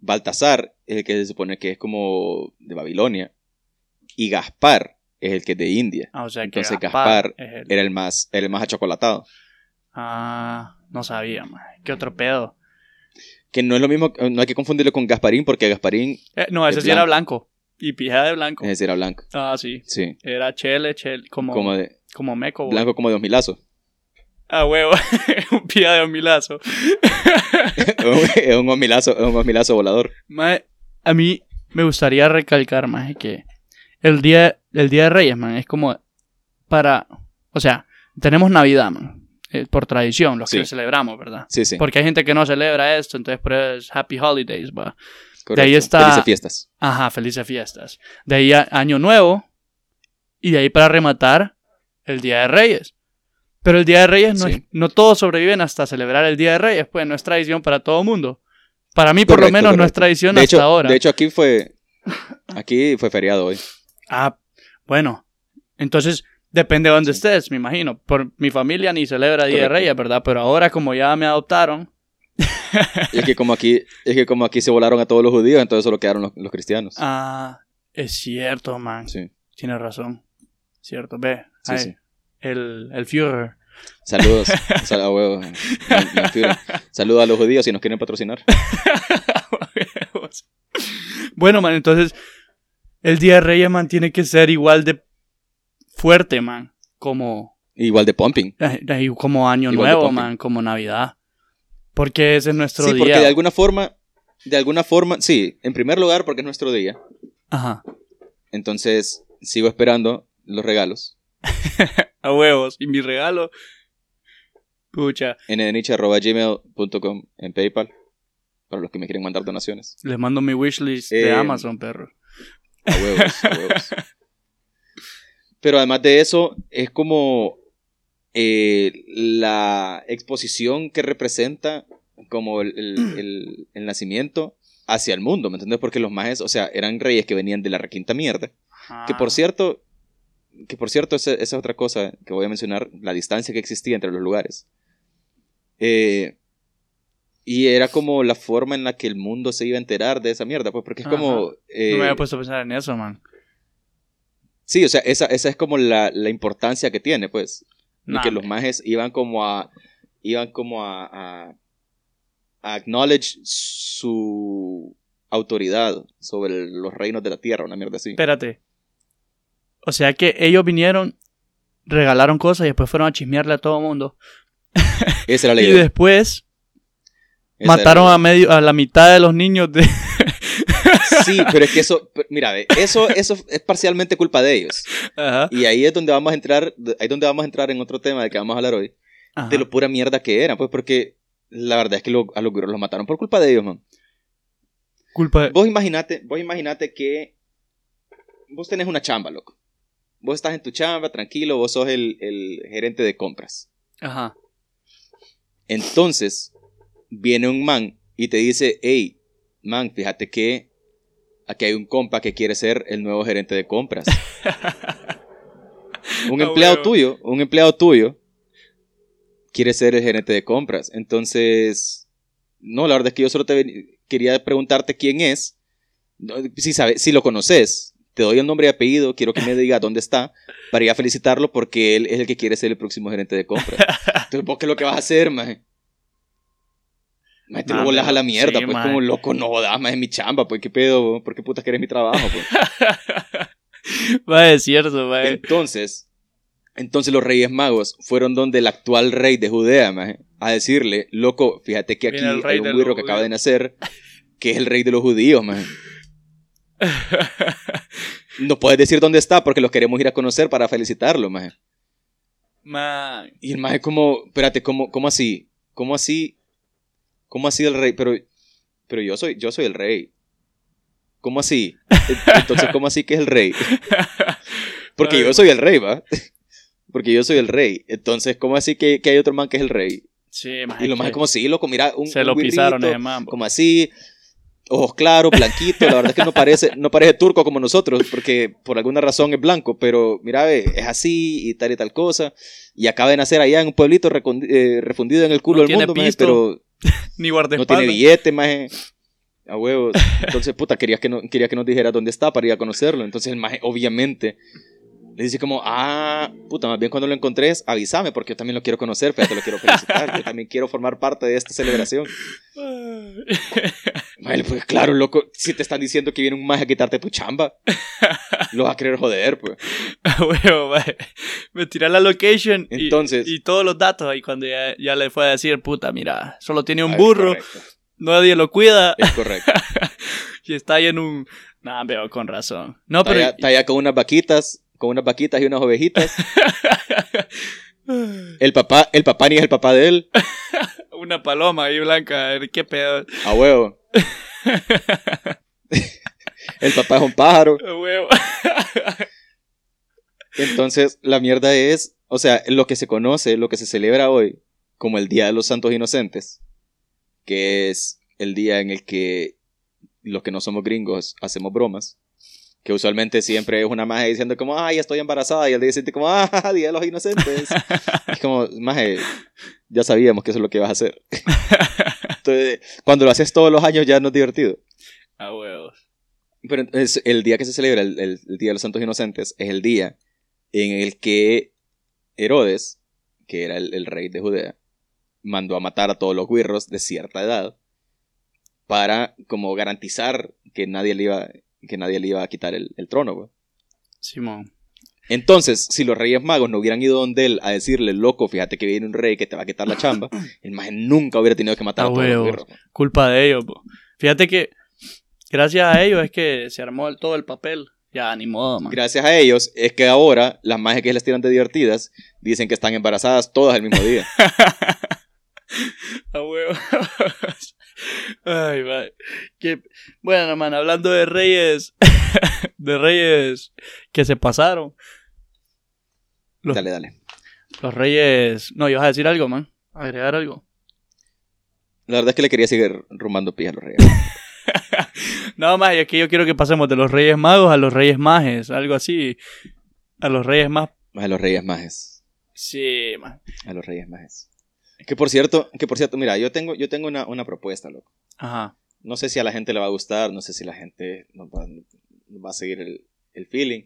Baltasar es el que se supone que es como de Babilonia. Y Gaspar es el que es de India. Ah, o sea que Entonces Gaspar, Gaspar es el- Era el más, el más achocolatado. Ah, no sabía, man. ¿Qué otro pedo? Que no es lo mismo, no hay que confundirlo con Gasparín, porque Gasparín, Eh, no, ese Es sí era blanco. Y pija de blanco. es decir, era blanco. Ah, sí. Sí. Era chele, chele, como, Como como, de meco. güey. blanco como de dos milazos. Ah, huevo. [laughs] un pija de un milazo. [laughs] es un osmilazo, es un osmilazo volador. Mae, a mí me gustaría recalcar más que el día, el día de Reyes, man, es como para, o sea, tenemos Navidad, man, eh, por tradición, los que celebramos, ¿verdad? Sí, sí. Porque hay gente que no celebra esto, entonces por eso es Happy Holidays, va. correcto. ahí está- Felices fiestas. Ajá, felices fiestas. De ahí a Año Nuevo y de ahí para rematar el Día de Reyes. Pero el Día de Reyes no, Sí. es- no todos sobreviven hasta celebrar el Día de Reyes, pues no es tradición para todo mundo. Para mí, por lo Correcto, menos, no es correcto. tradición de hasta hecho, ahora. De hecho, aquí fue, [laughs] aquí fue feriado hoy. Ah, bueno. Entonces, depende de dónde estés, me imagino. Por mi familia ni celebra Día de Correcto. Reyes, ¿verdad? Pero ahora, como ya me adoptaron. Y es que como aquí, es que como aquí se volaron a todos los judíos, entonces solo quedaron los, los cristianos. Ah, es cierto, man. Sí, Tienes razón. Cierto, ve. sí, sí. El, el Führer. Saludos. [laughs] Sal- huevo. Entiendo. Saludos a los judíos si nos quieren patrocinar. [laughs] bueno, man, entonces, el Día de Reyes, man, tiene que ser igual de fuerte, man. Como, Igual de pumping. eh, eh, como Año Igual Nuevo, man, como Navidad. Porque ese es nuestro Sí, día. porque de alguna forma, de alguna forma, sí, en primer lugar porque es nuestro día. Ajá. Entonces, sigo esperando los regalos. [laughs] A huevos. Y mi regalo. Pucha. nnich.gmail.com en PayPal. Para los que me quieren mandar donaciones. Les mando mi wishlist de Eh, Amazon, perro. A huevos, a huevos. [laughs] Pero además de eso, es como eh, la exposición que representa como el, el- [clears throat] el- el nacimiento hacia el mundo, ¿me entiendes? Porque los majes, o sea, eran reyes que venían de la requinta mierda. Que por Ah, cierto, que por cierto, esa, esa es otra cosa que voy a mencionar, la distancia que existía entre los lugares. Eh, y era como la forma en la que el mundo se iba a enterar de esa mierda, pues porque es como... eh, No me había puesto a pensar en eso, man. Sí, o sea, esa, esa es como la, la importancia que tiene, pues. Y que los majes iban como a. iban como a. a, a acknowledge su autoridad sobre los reinos de la tierra, una mierda así. Espérate. O sea que ellos vinieron, regalaron cosas y después fueron a chismearle a todo el mundo. [laughs] Esa era la Y idea. después Esa era mataron a medio a la mitad de los niños de [laughs] Sí, pero es que eso, mira, eso, [laughs] eso es parcialmente culpa de ellos. Ajá. Y ahí es donde vamos a entrar, ahí es donde vamos a entrar en otro tema del que vamos a hablar hoy, Ajá. de lo pura mierda que eran, pues porque la verdad es que lo- a los guros los mataron por culpa de ellos, man. culpa de... Vos imaginate, vos imaginate que vos tenés una chamba, loco. Vos estás en tu chamba, tranquilo, vos sos el, el gerente de compras. Ajá. Entonces, viene un man y te dice, hey, man, fíjate que aquí hay un compa que quiere ser el nuevo gerente de compras. [laughs] un Ah, empleado tuyo, un empleado tuyo quiere ser el gerente de compras. Entonces, no, la verdad es que yo solo te quería preguntarte quién es. Si, sabe, si lo conoces, te doy el nombre y apellido, quiero que me diga dónde está, para ir a felicitarlo porque él es el que quiere ser el próximo gerente de compras. [laughs] Entonces, ¿vos qué es lo que vas a hacer, maje? Maje, te lo Nah, volas a la mierda, sí, pues maje. como loco, no más es mi chamba, pues qué pedo, ¿por qué putas querés mi trabajo? Pues? [laughs] Va, es cierto, va. Entonces, entonces los reyes magos fueron donde el actual rey de Judea, maje, a decirle, loco, fíjate que aquí hay un güiro que acaba de judíos". nacer, que es el rey de los judíos, maje. [laughs] [laughs] No puedes decir dónde está porque los queremos ir a conocer para felicitarlo, maje. Man. Y el maje como, espérate, ¿cómo, cómo así? ¿Cómo así? ¿Cómo así el rey? Pero, pero yo soy, yo soy el rey. ¿Cómo así? Entonces, ¿cómo así que es el rey? [laughs] Porque yo soy el rey, ¿va? [laughs] Porque yo soy el rey. Entonces, ¿cómo así que, que hay otro man que es el rey? Sí, Y lo más es como, sí, loco, mira, un, Se un lo pisaron ese mambo. como así, ojos claros, blanquito, la verdad es que no parece, no parece turco como nosotros, porque por alguna razón es blanco, pero mira, ve, es así y tal y tal cosa, y acaba de nacer allá en un pueblito eh, refundido en el culo No del mundo, maje, pero [laughs] Ni no tiene billete, maje, a huevos, entonces puta, querías que, no, quería que nos dijera dónde está para ir a conocerlo, entonces el maje, obviamente, le dice como, ah, puta, más bien cuando lo encontres, avísame, porque yo también lo quiero conocer, pero te lo quiero felicitar, yo también quiero formar parte de esta celebración. [laughs] Maje, pues claro, loco, si te están diciendo que viene un maje a quitarte tu chamba, lo vas a querer joder, pues. [laughs] Huevo. Me tiré la location y- Entonces- y, todos los datos ahí cuando ya, ya le fue a decir, puta, mira, solo tiene un burro, correcto, nadie lo cuida Es correcto. [laughs] y está ahí en un... Nah, veo con razón. No, Está pero... está allá con unas vaquitas, con unas vaquitas y unas ovejitas. [laughs] El papá, el papá ni es el papá de él, [laughs] Una paloma ahí blanca, qué pedo. a huevo. [laughs] El papá es un pájaro. A huevo. Entonces, la mierda es, o sea, lo que se conoce, lo que se celebra hoy, como el Día de los Santos Inocentes, que es el día en el que los que no somos gringos hacemos bromas, que usualmente siempre es una maje diciendo como, ay, estoy embarazada, y el día siguiente como, ah, [laughs] Día de los Inocentes. [laughs] es como, maje, ya sabíamos que eso es lo que vas a hacer. [laughs] Entonces, cuando lo haces todos los años ya no es divertido. A huevo. Pero es el día que se celebra, el, el- el Día de los Santos Inocentes, es el día en el que Herodes, que era el, el rey de Judea, mandó a matar a todos los guirros de cierta edad para como garantizar que nadie le iba, que nadie le iba a quitar el, el trono. güey. Simón. Entonces, si los reyes magos no hubieran ido donde él a decirle, loco, fíjate que viene un rey que te va a quitar la chamba, [coughs] el maje nunca hubiera tenido que matar a, A todos los. Culpa de ellos, po. Fíjate que gracias a ellos es que se armó el- todo el papel. Ya, ni modo, man. Gracias a ellos es que ahora las majes que les tiran de divertidas dicen que están embarazadas todas el mismo día. [laughs] [laughs] A huevo. Ay, va. Que, bueno, man, hablando de reyes, [laughs] de reyes que se pasaron. Los, Dale, dale. los reyes, no, ibas a decir algo, man. Agregar algo. La verdad es que le quería seguir rumando pija a los reyes. [laughs] No, más, es que yo quiero que pasemos de los reyes magos a los reyes mages, algo así. A los reyes más. A los reyes majes. Sí, man. A los reyes majes. Que por cierto, que por cierto, mira, yo tengo, yo tengo una, una propuesta, loco. Ajá. No sé si a la gente le va a gustar, no sé si la gente nos va, nos va a seguir el, el feeling.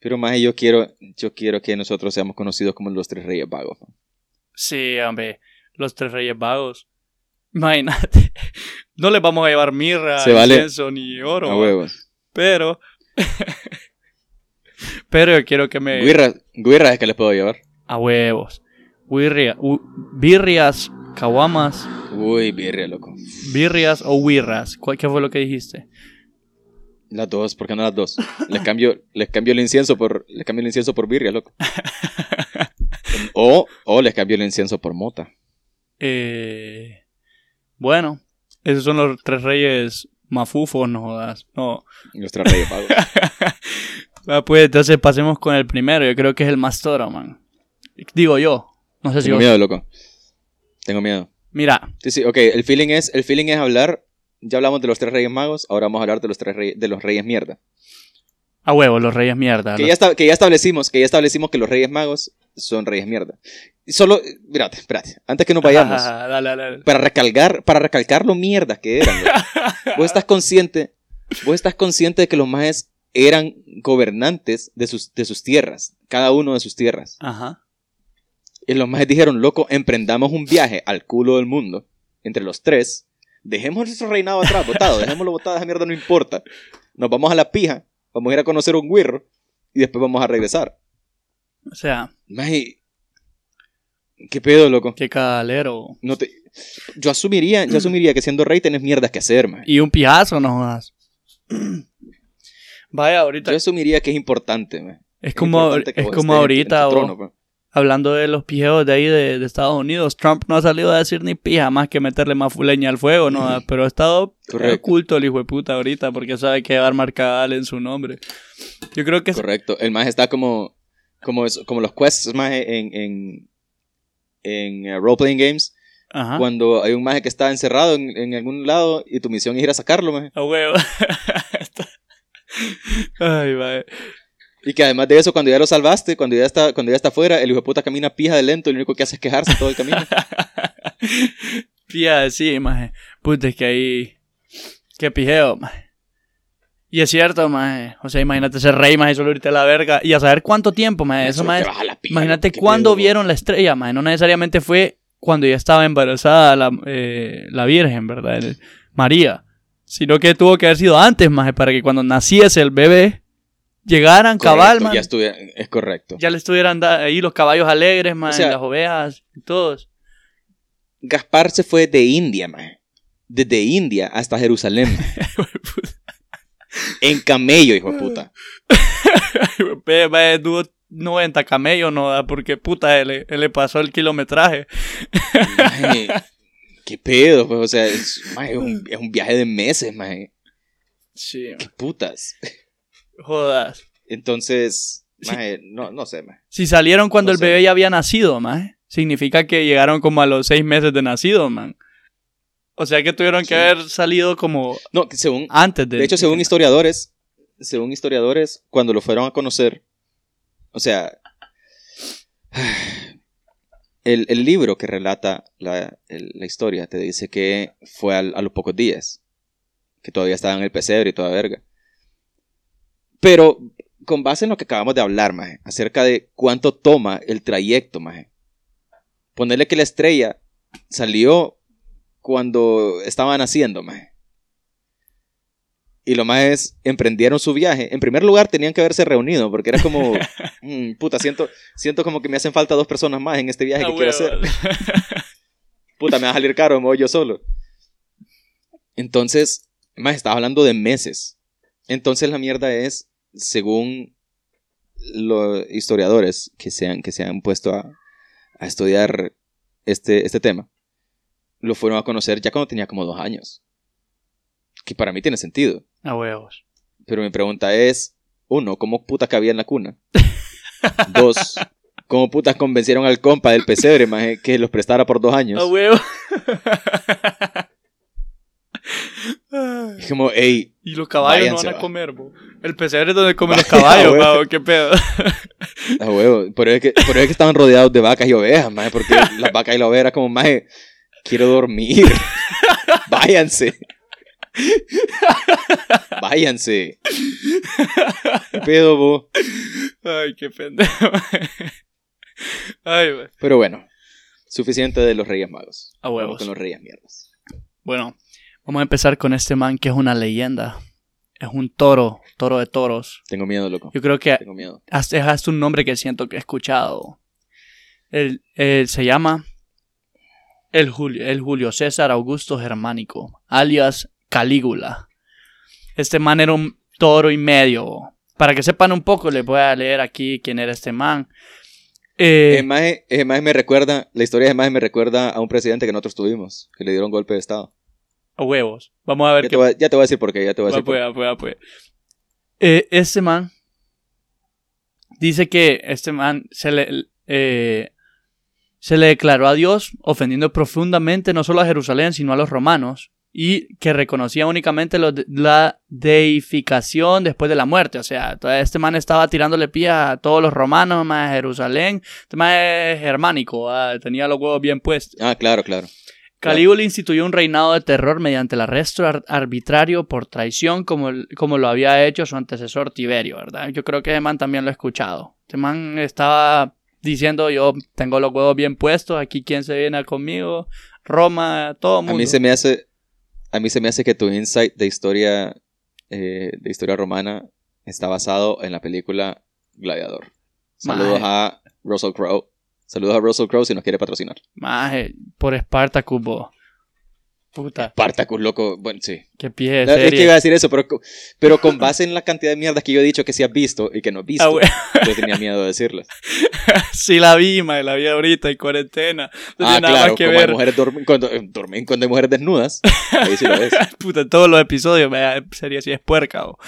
Pero más yo quiero, yo quiero que nosotros seamos conocidos como los tres reyes vagos. ¿no? Sí, hombre. Los tres reyes vagos. Imagínate. [laughs] No les vamos a llevar mirra, Se vale. incienso ni oro. A huevos. Pero. [laughs] pero yo quiero que me. Guirras, guirras es que les puedo llevar. A huevos. U- birrias, caguamas, Uy, birria, loco. birrias o wirras. ¿Cuál- ¿Qué fue lo que dijiste? Las dos, ¿por qué no las dos? Les cambio, [laughs] les cambio el incienso por, les cambio el incienso por birria, loco. [laughs] O, o les cambio el incienso por mota. Eh, bueno, esos son los tres reyes mafufos, no jodas. No. Los tres reyes vagos. [laughs] Ah, pues entonces pasemos con el primero. Yo creo que es el más toro, man. Digo yo. No sé si Tengo miedo, loco. Tengo miedo. Mira, Sí, sí, ok. El feeling es, el feeling es hablar. Ya hablamos de los tres reyes magos. Ahora vamos a hablar de los tres reyes, de los reyes mierda. a huevo, los reyes mierda. Que los- ya, que ya establecimos, que ya establecimos que los reyes magos son reyes mierda. Y solo, espérate, espérate. Antes que nos [laughs] vayamos. dale, dale, dale. para recalcar, para recalcar lo mierda que eran. [laughs] vos estás consciente, vos estás consciente de que los majes eran gobernantes de sus, de sus tierras, cada uno de sus tierras. Ajá. Y los majes dijeron, loco, emprendamos un viaje al culo del mundo, entre los tres, dejemos nuestro reinado atrás, botado, dejémoslo botado, esa mierda no importa. Nos vamos a la pija, vamos a ir a conocer un guirro, y después vamos a regresar. O sea, Maje, ¿qué pedo, loco? qué calero. No te... Yo asumiría, yo asumiría que siendo rey tenés mierdas que hacer, maje. Y un pijazo, no jodas. [clears throat] Vaya, ahorita. Yo asumiría que es importante, maje. es como, es como en ahorita, en trono. Hablando de los pijeos de ahí de, de Estados Unidos, Trump no ha salido a decir ni pija más que meterle más fuleña al fuego, ¿no? Pero ha estado oculto el hijo de puta ahorita porque sabe que va a armar cabal en su nombre. Yo creo que Correcto. El más está como, como, es- como los quests más en, en, en eh, role-playing games. Ajá. Cuando hay un maje que está encerrado en, en algún lado y tu misión es ir a sacarlo, maje. A huevo. [laughs] Ay, va. Y que además de eso, cuando ya lo salvaste, cuando ya está, cuando ya está afuera, el hijo de puta camina pija de lento y lo único que hace es quejarse todo el camino. [laughs] Pía, sí, maje. Puta, es que ahí. Qué pijeo, maje. Y es cierto, maje. O sea, imagínate ser rey, maje, solo irte a la verga. Y a saber cuánto tiempo, maje. Eso, maje. pija, Imagínate cuándo vieron la estrella, maje. No necesariamente fue cuando ya estaba embarazada la, eh, la Virgen, ¿verdad? El- María. Sino que tuvo que haber sido antes, maje, para que cuando naciese el bebé llegaran cabal, Correcto, ya Ya, estuviera, es correcto. le estuvieran ahí los caballos alegres, sea- las ovejas, y todos. Gaspar se fue de India, maje. Desde India hasta Jerusalén. [laughs] en camello, hijo de puta. [laughs] Tuvo 90 camellos, no da, porque puta, él, le- le pasó el kilometraje. ¿Qué pedo? Pues, o sea, es, un, [laughs] es un viaje de meses, maje. Sí, ¿Qué putas? Jodas. Entonces, Sí. maje, no, no sé, maje. Si salieron cuando No el sé. bebé ya había nacido, man, significa que llegaron como a los seis meses de nacido, man. O sea que tuvieron Sí. que haber salido como No, que según, antes de. de hecho, según historiadores, según historiadores, cuando lo fueron a conocer, o sea, [sighs] el, el libro que relata la, el- la historia te dice que fue al- a los pocos días, que todavía estaba en el pesebre y toda verga. Pero con base en lo que acabamos de hablar, maje, acerca de cuánto toma el trayecto, maje. Ponerle que la estrella salió cuando estaban haciendo, maje. Y lo más es, emprendieron su viaje. En primer lugar, tenían que haberse reunido, porque era como, [laughs] mm, puta, siento, siento como que me hacen falta dos personas más en este viaje Ah, que quiero hacer. Puta, me va a salir caro, me voy yo solo. Entonces, más estaba hablando de meses. Entonces la mierda es, según los historiadores que se han, que se han puesto a, a estudiar este, este tema, lo fueron a conocer ya cuando tenía como dos años. Que para mí tiene sentido. A huevos. Pero mi pregunta es, uno, ¿cómo puta cabía en la cuna? [laughs] Dos, ¿cómo putas convencieron al compa del pesebre, maje, que los prestara por dos años? A huevos. Es como, hey, [laughs] y los caballos no van a comer, bo. El pesebre es donde comen [laughs] los caballos, huevo. bo, qué pedo. a huevo. Por eso es que, por eso es que estaban rodeados de vacas y ovejas, maje, porque las vacas y la oveja era como, maje, quiero dormir. [laughs] Váyanse. Váyanse. ¿Qué pedo, bo? Ay, qué pendejo. [laughs] Ay. Pero bueno, suficiente de los Reyes Magos. A Vamos huevos. con los Reyes Mierdas. Bueno, vamos a empezar con este man que es una leyenda. Es un toro, toro de toros. Tengo miedo, loco. Yo creo que Tengo miedo. es hasta un nombre que siento que he escuchado. Él, él se llama el Julio, el Julio César Augusto Germánico, alias Calígula. Este man era un toro y medio. Para que sepan un poco, les voy a leer aquí quién era este man. Eh, maje, maje me recuerda, la historia de maje me recuerda a un presidente que nosotros tuvimos, que le dieron golpe de estado. A huevos. Vamos a ver Ya qué te, voy, a- ya te voy a decir por qué, ya te voy a decir por pues, va, pues, pues. Eh, este man dice que este man se le, eh, se le declaró a Dios ofendiendo profundamente no solo a Jerusalén, sino a los romanos, y que reconocía únicamente de- la deificación después de la muerte. O sea, este man estaba tirándole pie a todos los romanos, más a Jerusalén. Este man es germánico, ah, tenía los huevos bien puestos. Ah, claro, claro. Calígula instituyó un reinado de terror mediante el arresto ar- arbitrario por traición como, el- como lo había hecho su antecesor Tiberio, ¿verdad? Yo creo que ese man también lo he escuchado. Este man estaba diciendo yo tengo los huevos bien puestos, aquí quién se viene conmigo, Roma, todo el A mundo. mí se me hace, a mí se me hace que tu insight de historia, eh, de historia romana está basado en la película Gladiador. Saludos Maje. a Russell Crowe. Saludos a Russell Crowe si nos quiere patrocinar. Maje, por Spartacus, bo. Puta, Spartacus, loco. Bueno, sí. qué pie No, es que iba a decir eso, pero, pero con base en la cantidad de mierdas que yo he dicho que sí has visto y que no has visto, Ah, [laughs] güey. yo tenía miedo de decirlas. [laughs] Sí la vi, mae, la vi ahorita en cuarentena. No ah, nada claro, más que como hay mujeres dorm- cuando, eh, dormir cuando hay mujeres desnudas, ahí sí lo ves. [laughs] Puta, todos los episodios, me sería así es puerca. o.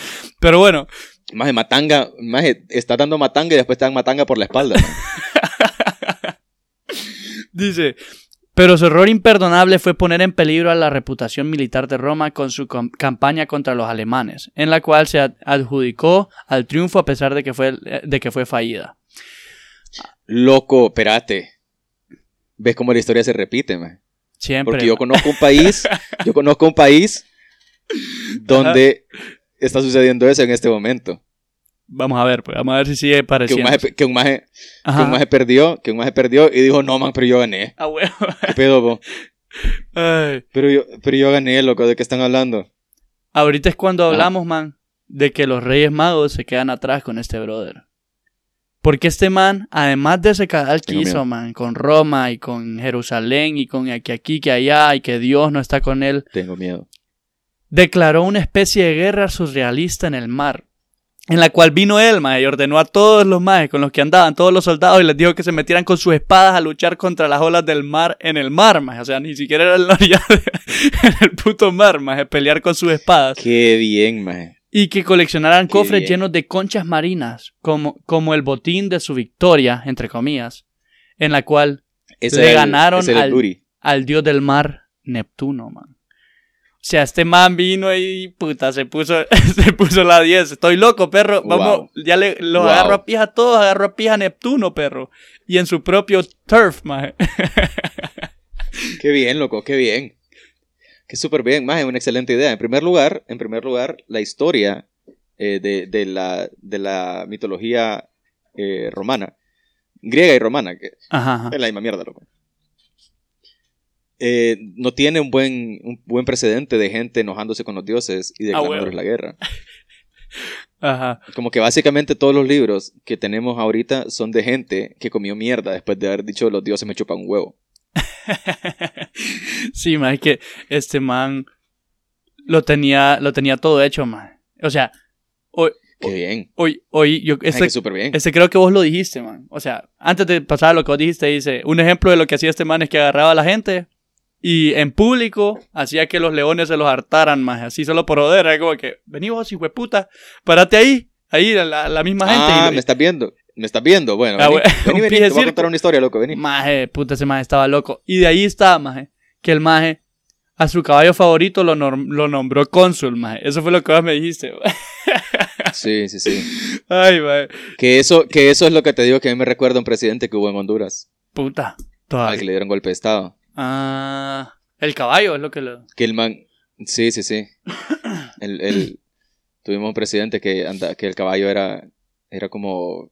Pero bueno, Más de matanga, de- está dando matanga y después te dan matanga por la espalda. Dice, pero su error imperdonable fue poner en peligro a la reputación militar de Roma con su campaña contra los alemanes, en la cual se ad- adjudicó al triunfo a pesar de que fue, de que fue fallida. Loco, espérate. ¿Ves cómo la historia se repite, man? Siempre. Porque yo conozco un país, yo conozco un país [laughs] donde está sucediendo eso en este momento. Vamos a ver, pues, vamos a ver si sigue Que un pareciendo. que un maje, perdió, que un maje perdió y dijo, no, man, pero yo gané. Ah, huevo. ¿Qué pedo? [laughs] Ay. Pero yo, pero yo gané, loco, ¿de qué están hablando? Ahorita es cuando Ajá. hablamos, man, de que los Reyes Magos se quedan atrás con este brother. Porque este man, además de ese canal que Tengo hizo, miedo. man, con Roma y con Jerusalén y con que aquí, que allá y que Dios no está con él, Tengo miedo. declaró una especie de guerra surrealista en el mar. En la cual vino él, man, y ordenó a todos los majes con los que andaban, todos los soldados, y les dijo que se metieran con sus espadas a luchar contra las olas del mar en el mar, man. O sea, ni siquiera era en la orilla de- [laughs] en el puto mar, man, pelear con sus espadas. Qué bien, maje. Y que coleccionaran Qué cofres bien. llenos de conchas marinas, como, como el botín de su victoria, entre comillas, en la cual Ese Le el- ganaron al- al dios del mar, Neptuno, man. O sea, este man vino y puta, se puso, [laughs] se puso la 10. Estoy loco, perro. Vamos, Wow. ya le, los Wow. agarro a pija a todos, agarro a pija a Neptuno, perro. Y en su propio turf, man. [laughs] Qué bien, loco, qué bien. Qué súper bien, más es una excelente idea. En primer lugar, en primer lugar, la historia eh, de, de la, de la mitología eh, romana, griega y romana, que Ajá, ajá. es la misma mierda, loco. Eh, no tiene un buen, un buen precedente de gente enojándose con los dioses y Ah, declarándoles huevo. la guerra. [laughs] Ajá. Como que básicamente todos los libros que tenemos ahorita son de gente que comió mierda después de haber dicho los dioses me chupan un huevo. [laughs] sí, man, es que este man lo tenía, lo tenía todo hecho, man. O sea, hoy, Qué bien. hoy, hoy, yo, este, bien. este creo que vos lo dijiste, man. O sea, antes de pasar a lo que vos dijiste, dice, un ejemplo de lo que hacía este man es que agarraba a la gente y en público hacía que los leones se los hartaran, más así solo por joder, era como que, vení vos, hijo de puta, parate ahí, ahí, la, la misma gente. Ah, y, me estás viendo. Me estás viendo. Bueno, Ah, vení, vení, [laughs] vení, te voy a contar una historia, loco. Vení. Maje, puta, ese maje estaba loco. Y de ahí está, maje, que el maje a su caballo favorito lo, lo nombró cónsul, maje. Eso fue lo que vos me dijiste. [laughs] Sí, sí, sí. Ay, maje. Que eso, que eso es lo que te digo que a mí me recuerda a un presidente que hubo en Honduras, Puta. al que Todavía. le dieron golpe de estado. Ah, el caballo es lo que lo... Que el man. Sí, sí, sí. [coughs] El, el- tuvimos un presidente que, anda, que el caballo era, era como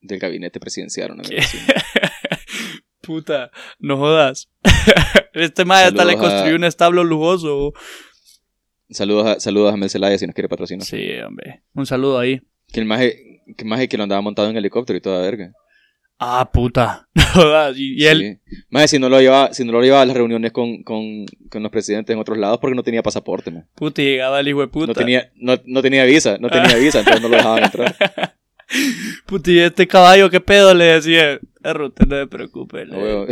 del gabinete presidencial. Una vez así. [laughs] Puta, no jodas. [laughs] este maje hasta le a- construyó un establo lujoso. Saludos a, saludos a Mel Zelaya si nos quiere patrocinar. Sí, hombre. Un saludo ahí. Que el maje, que maje que lo andaba montado en helicóptero y toda verga. Ah, puta. [laughs] Y, y él... Sí. Maje, si no lo llevaba, si no lo llevaba a las reuniones con, con, con los presidentes en otros lados porque no tenía pasaporte, man. Puta, y llegaba el hijo de puta. No tenía, no, no tenía visa, no tenía [laughs] visa, entonces no lo dejaban entrar. [laughs] Puta, y este caballo, ¿qué pedo? Le decía. Usted no se preocupe. le- No.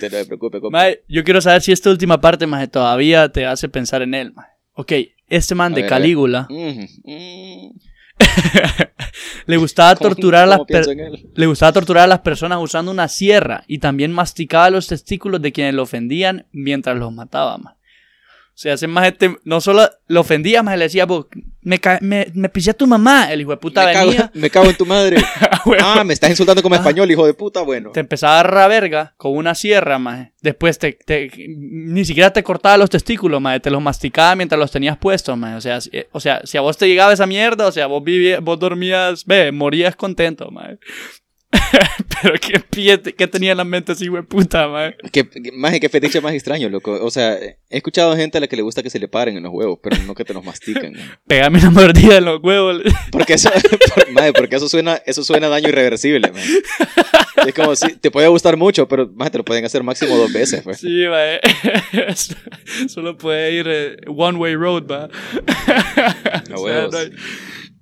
Te no te preocupes. Mae, yo quiero saber si esta última parte, más todavía te hace pensar en él, mae. Ok, este man A de ver. Calígula Mm, mm. [laughs] le gustaba ¿Cómo- torturar a las le gustaba torturar a las personas usando una sierra y también masticaba los testículos de quienes lo ofendían mientras los mataba, mae. O sea, ese más este no solo lo ofendía, más le decía, "Vos, me, me, me pisé a tu mamá, el hijo de puta me, cago, venía, me cago en tu madre. [laughs] huevo, Ah, me estás insultando como Ah. español, hijo de puta. Bueno. te empezaba a agarrar verga con una sierra, más. Después te, te- ni siquiera te cortaba los testículos, más. Te los masticaba mientras los tenías puestos, más. O sea, si, o sea, si a vos te llegaba esa mierda, o sea, vos vivías, vos dormías, ve, morías contento, más. [laughs] Pero qué pie, qué tenía en la mente hijo de puta, más. ¿Qué, maje, qué fetiche más extraño, loco. O sea, he escuchado gente a la que le gusta que se le paren en los huevos, pero no que te los mastican. [laughs] man. Pégame una mordida en los huevos. Porque eso, [laughs] por- maje, porque eso suena, eso suena a daño irreversible, man. Es como si te puede gustar mucho, pero más te lo pueden hacer máximo dos veces. Pues. Sí, mae. Solo puede ir eh, one way road, va. O sea, no hay-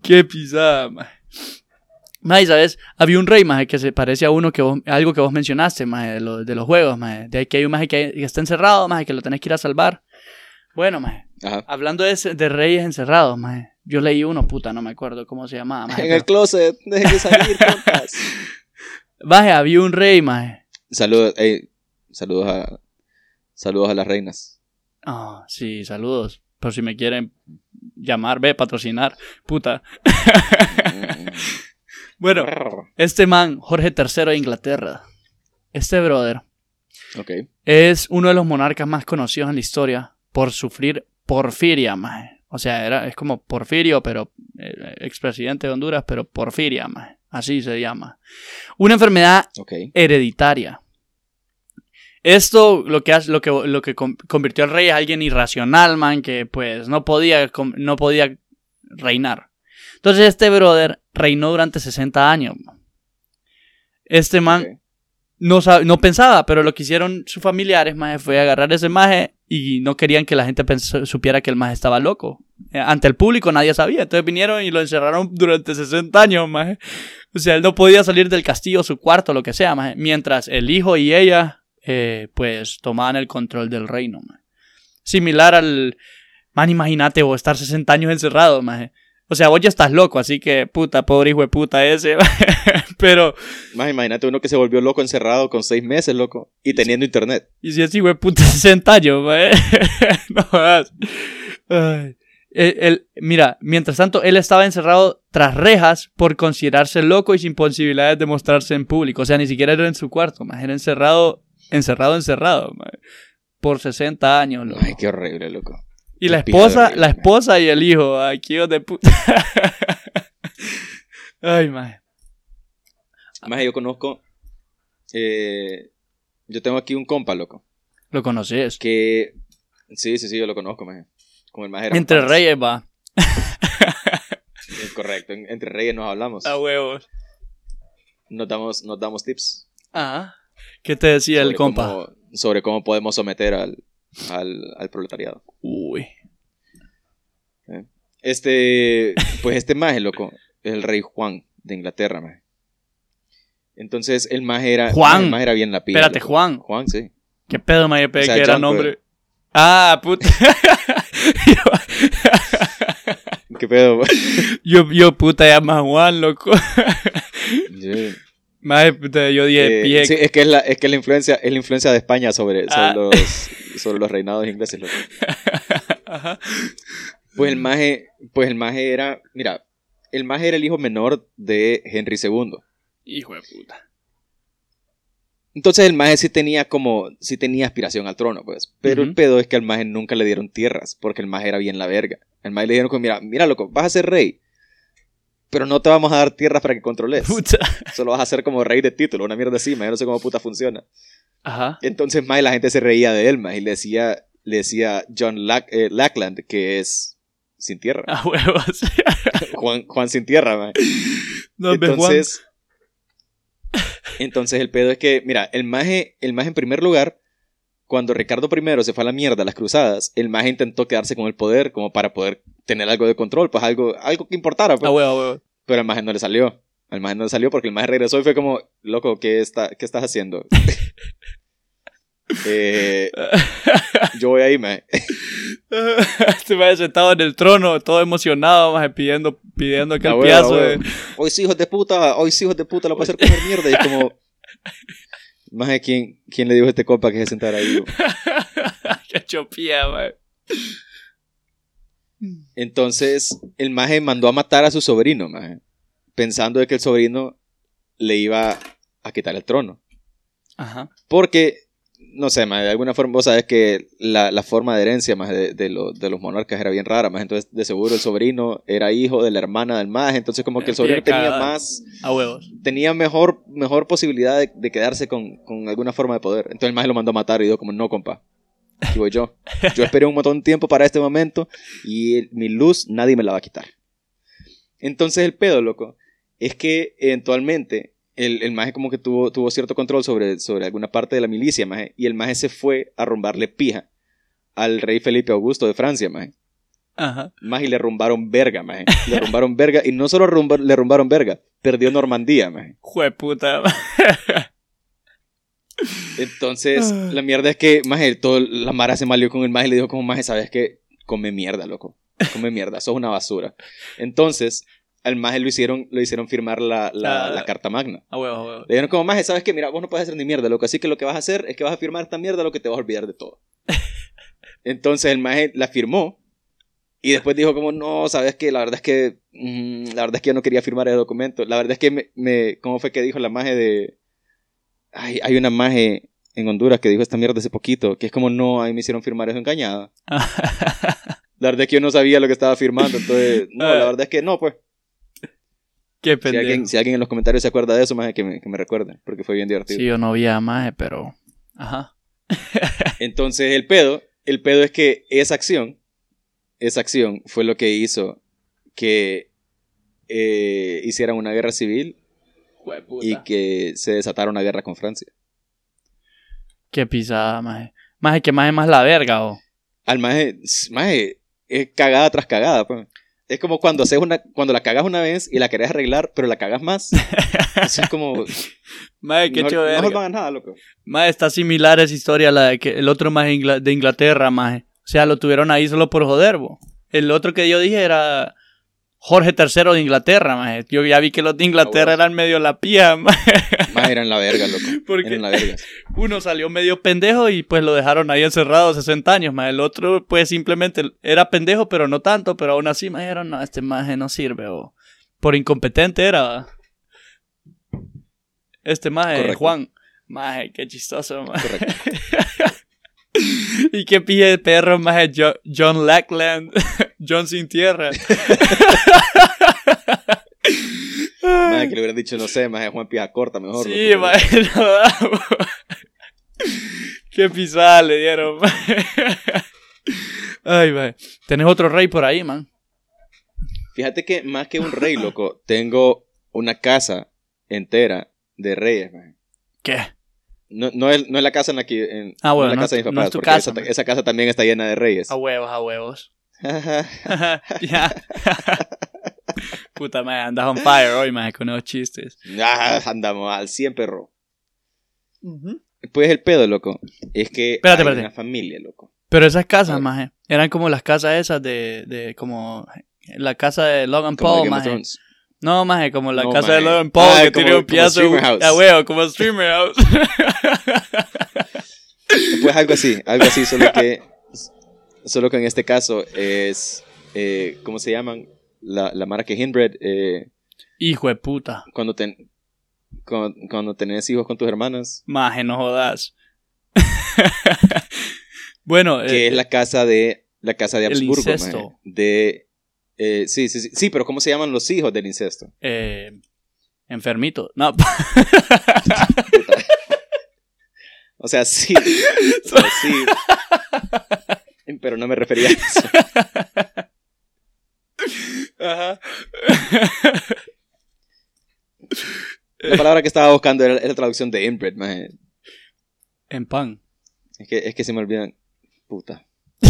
Qué pisada, mae. Mae, ¿sabes? Había un rey, mae, que se parece a uno que vos, algo que vos mencionaste, mae, de, los- de los juegos, mae. De que hay un mae que, que está encerrado, mae, que lo tenés que ir a salvar. Bueno, mae, Ajá. hablando de, reyes encerrados, mae. Yo leí uno, puta, no me acuerdo cómo se llamaba, mae. En pero- el closet, [laughs] dejen de salir, compas. Mae, había un rey, mae. Saludos, saludos a saludos a las reinas. Ah, sí, saludos. Por si me quieren llamar, ve, patrocinar, puta. [laughs] Bueno, este man, Jorge III de Inglaterra, este brother, es uno de los monarcas más conocidos en la historia por sufrir porfiria, maje. O sea, era, es como Porfirio, pero eh, expresidente de Honduras, pero porfiria, maje. Así se llama. Una enfermedad hereditaria. Esto lo que, hace- lo que, lo que con- convirtió al rey a alguien irracional, man, que pues no podía, no podía reinar. Entonces este brother reinó durante 60 años. Este man no, no pensaba, pero lo que hicieron sus familiares, maje, fue agarrar ese maje y no querían que la gente supiera que el maje estaba loco. Eh, Ante el público nadie sabía, entonces vinieron y lo encerraron durante 60 años, maje. O sea, él no podía salir del castillo, su cuarto, lo que sea, maje, mientras el hijo y ella, eh, pues, tomaban el control del reino, maje. Similar al... Man, imagínate vos estar 60 años encerrado, maje. O sea, vos ya estás loco, así que, puta, pobre hijo de puta ese, [laughs] pero... Más imagínate uno que se volvió loco encerrado con seis meses, loco, y teniendo internet. Y si es hijo de puta 60 años, [laughs] no jodas. Ay. El- mira, mientras tanto, él estaba encerrado tras rejas por considerarse loco y sin posibilidades de mostrarse en público. O sea, ni siquiera era en su cuarto, mae. Era encerrado, encerrado, encerrado, mae. Por 60 años, loco. Ay, qué horrible, loco. Y la esposa, la esposa y el hijo, aquí hijos de puta. [laughs] Ay, mae. Más yo conozco. eh, yo tengo aquí un compa, loco. Lo conoces. Que. Sí, sí, sí, yo lo conozco, maje. Como el más Entre reyes, va. Correcto, en- entre reyes nos hablamos. A huevos. Nos damos, nos damos tips. Ah. ¿Qué te decía el compa? cómo- sobre cómo podemos someter al, al, al proletariado. Uy. Este, pues este maje, loco, es el rey Juan de Inglaterra, maje. Entonces el maje era, Juan. el maje era bien la pila. Espérate, loco. Juan. Juan, sí. ¿Qué pedo, me pensé O sea, que era John, nombre? Ah, puta. [laughs] ¿Qué pedo? yo, yo, puta, llama Juan, loco. Puta, yo dije Eh, sí, es que es la, es que la influencia, es la influencia de España sobre, sobre, Ah. los, sobre los reinados ingleses, loco. [laughs] Ajá. Pues el maje, pues el maje era, mira, el maje era el hijo menor de Henry II. Hijo de puta. Entonces el maje sí tenía como, sí tenía aspiración al trono, pues. Pero el pedo es que al maje nunca le dieron tierras, porque el maje era bien la verga. El maje le dijeron, como, mira, mira, loco, vas a ser rey, pero no te vamos a dar tierras para que controles. Puta. Solo vas a ser como rey de título, una mierda así, yo no sé cómo puta funciona. Ajá. Entonces, maje, la gente se reía de él, maje, y le decía, le decía John Lack- eh, Lackland, que es sin tierra. A huevos. [laughs] Juan, Juan sin tierra, maje. No, ve, Juan. Entonces, entonces el pedo es que, mira, el maje, el maje en primer lugar, cuando Ricardo I se fue a la mierda a las cruzadas, el maje intentó quedarse con el poder como para poder tener algo de control, pues algo, algo que importara, pues. A huevo, a huevo. pero al maje no le salió. Al maje no le salió porque el maje regresó y fue como, loco, ¿qué, está, qué estás haciendo? [laughs] Eh, [laughs] yo voy ahí, maje. [laughs] Se me ha sentado en el trono, todo emocionado, más pidiendo, pidiendo aquel A huevo, piazo a de. huevo. Hoy sí, hijos de puta, hoy sí, hijos de puta, lo voy a hacer comer mierda. Y es como, maje, ¿quién, ¿quién le dijo a este compa que se sentara ahí? [laughs] Qué chopía, man. Entonces, el maje mandó a matar a su sobrino, maje, pensando de que el sobrino le iba a quitar el trono. Ajá. Porque, no sé, maje, de alguna forma, vos sabes que la, la forma de herencia más de, de, lo- de los monarcas era bien rara, más entonces de seguro el sobrino era hijo de la hermana del maje, entonces como que el sobrino tenía más, A huevos. tenía mejor, mejor posibilidad de, de quedarse con, con alguna forma de poder. Entonces el maje lo mandó a matar y dijo como, no, compa, aquí voy yo. Yo esperé un montón de tiempo para este momento y mi luz nadie me la va a quitar. Entonces el pedo, loco, es que eventualmente el, el maje como que tuvo, tuvo cierto control sobre, sobre alguna parte de la milicia, maje, y el maje se fue a rumbarle pija al rey Felipe Augusto de Francia, maje. Ajá. Maje, y le rumbaron verga, maje. Le rumbaron verga, y no solo rumba- le rumbaron verga, perdió Normandía, maje. Jueputa. Entonces, Ah. la mierda es que, maje, todo, la Mara se malió con el maje y le dijo como, maje, ¿sabes qué? Come mierda, loco. Come mierda, sos una basura. Entonces, al maje lo hicieron, lo hicieron firmar la, la, Ah. la Carta Magna. A huevo, a huevo. Le dijeron como, maje, ¿sabes qué? Mira, vos no puedes hacer ni mierda, loco. Así que lo que vas a hacer es que vas a firmar esta mierda, lo que te vas a olvidar de todo. [laughs] Entonces, el maje la firmó. Y después dijo como, no, ¿sabes qué? La verdad es que... mm, la verdad es que yo no quería firmar el documento. La verdad es que me... me- ¿Cómo fue que dijo la maje de... Ay, hay una maje en Honduras que dijo esta mierda hace poquito. Que es como, no, ahí me hicieron firmar eso engañada. [laughs] La verdad es que yo no sabía lo que estaba firmando. Entonces, no, la verdad es que no, pues. Qué Si alguien, si alguien en los comentarios se acuerda de eso, maje, que me, que me recuerde. Porque fue bien divertido. Sí, yo no vi a Maje, pero. Ajá. [laughs] Entonces el pedo, el pedo es que esa acción, esa acción fue lo que hizo que eh, hicieran una guerra civil y que se desatara una guerra con Francia. Qué pisada, Maje. Maje, que Maje más la verga, o. Al maje, maje, es cagada tras cagada, pues. Es como cuando haces una, cuando la cagas una vez y la querés arreglar, pero la cagas más. [laughs] Eso es como. Maje, qué no, no hagas nada, loco. Maje, está similar esa historia a la de que el otro Ingla- de Inglaterra, Maje. O sea, lo tuvieron ahí solo por joder, bo. El otro que yo dije era Jorge III de Inglaterra, Maje. Yo ya vi que los de Inglaterra eran medio la pía, Maje. Más eran la verga, loco. [laughs] Porque Eran la verga. uno salió medio pendejo y pues lo dejaron ahí encerrado 60 años, Maje. El otro pues simplemente era pendejo, pero no tanto. Pero aún así, Maje, dijeron, no, este Maje no sirve, o por incompetente era. Este Maje, Correcto. Juan. Maje, qué chistoso, Maje. Correcto. [laughs] [laughs] Y qué pije de perro, Maje, Jo- John Lackland. [laughs] John sin tierra. [laughs] Maje, que le hubieran dicho, no sé, maje, Juan Pija corta mejor. Sí. Maje, no da. Qué pisada le dieron, Maje. Ay, Maje. ¿Tenés otro rey por ahí, man? Fíjate que más que un rey, loco, tengo una casa entera de reyes, maje. ¿Qué? No, no, es, no es la casa en la que. en- Ah, no bueno, es la no casa de mis no papás, es tu porque casa, esa, casa también está llena de reyes. A huevos, a huevos. ah, [laughs] [laughs] ya. Puta madre, andas on fire hoy, maje, con esos chistes. andamos al 100 perro. Pues el pedo, loco, es que Espérate, hay espérate. una familia, loco. Pero esas casas, maje, eran como las casas esas de, de como la casa de Logan Como Paul, maje. No, maje, como la No, casa de. Logan Paul Ah, que tiene un piazo. Streamer House. A huevo, como Streamer House. [laughs] Pues algo así, algo así, solo que. [laughs] Solo que en este caso es. eh, ¿Cómo se llaman? La, la marca Inbred. Eh, Hijo de puta. cuando, ten, cuando, cuando tenés hijos con tus hermanas. Maje, no jodas. [laughs] bueno, que eh, es la casa de la casa de Habsburgo, maje. de eh, sí, sí, sí, sí, pero ¿cómo se llaman los hijos del incesto? eh, enfermito. No, [laughs] O sea, sí, o [laughs] sea, sí, pero no me refería a eso. Ajá. La palabra que estaba buscando era, la traducción de inbred, maje. en pan. Es que, es que se me olvidan. Puta. [laughs]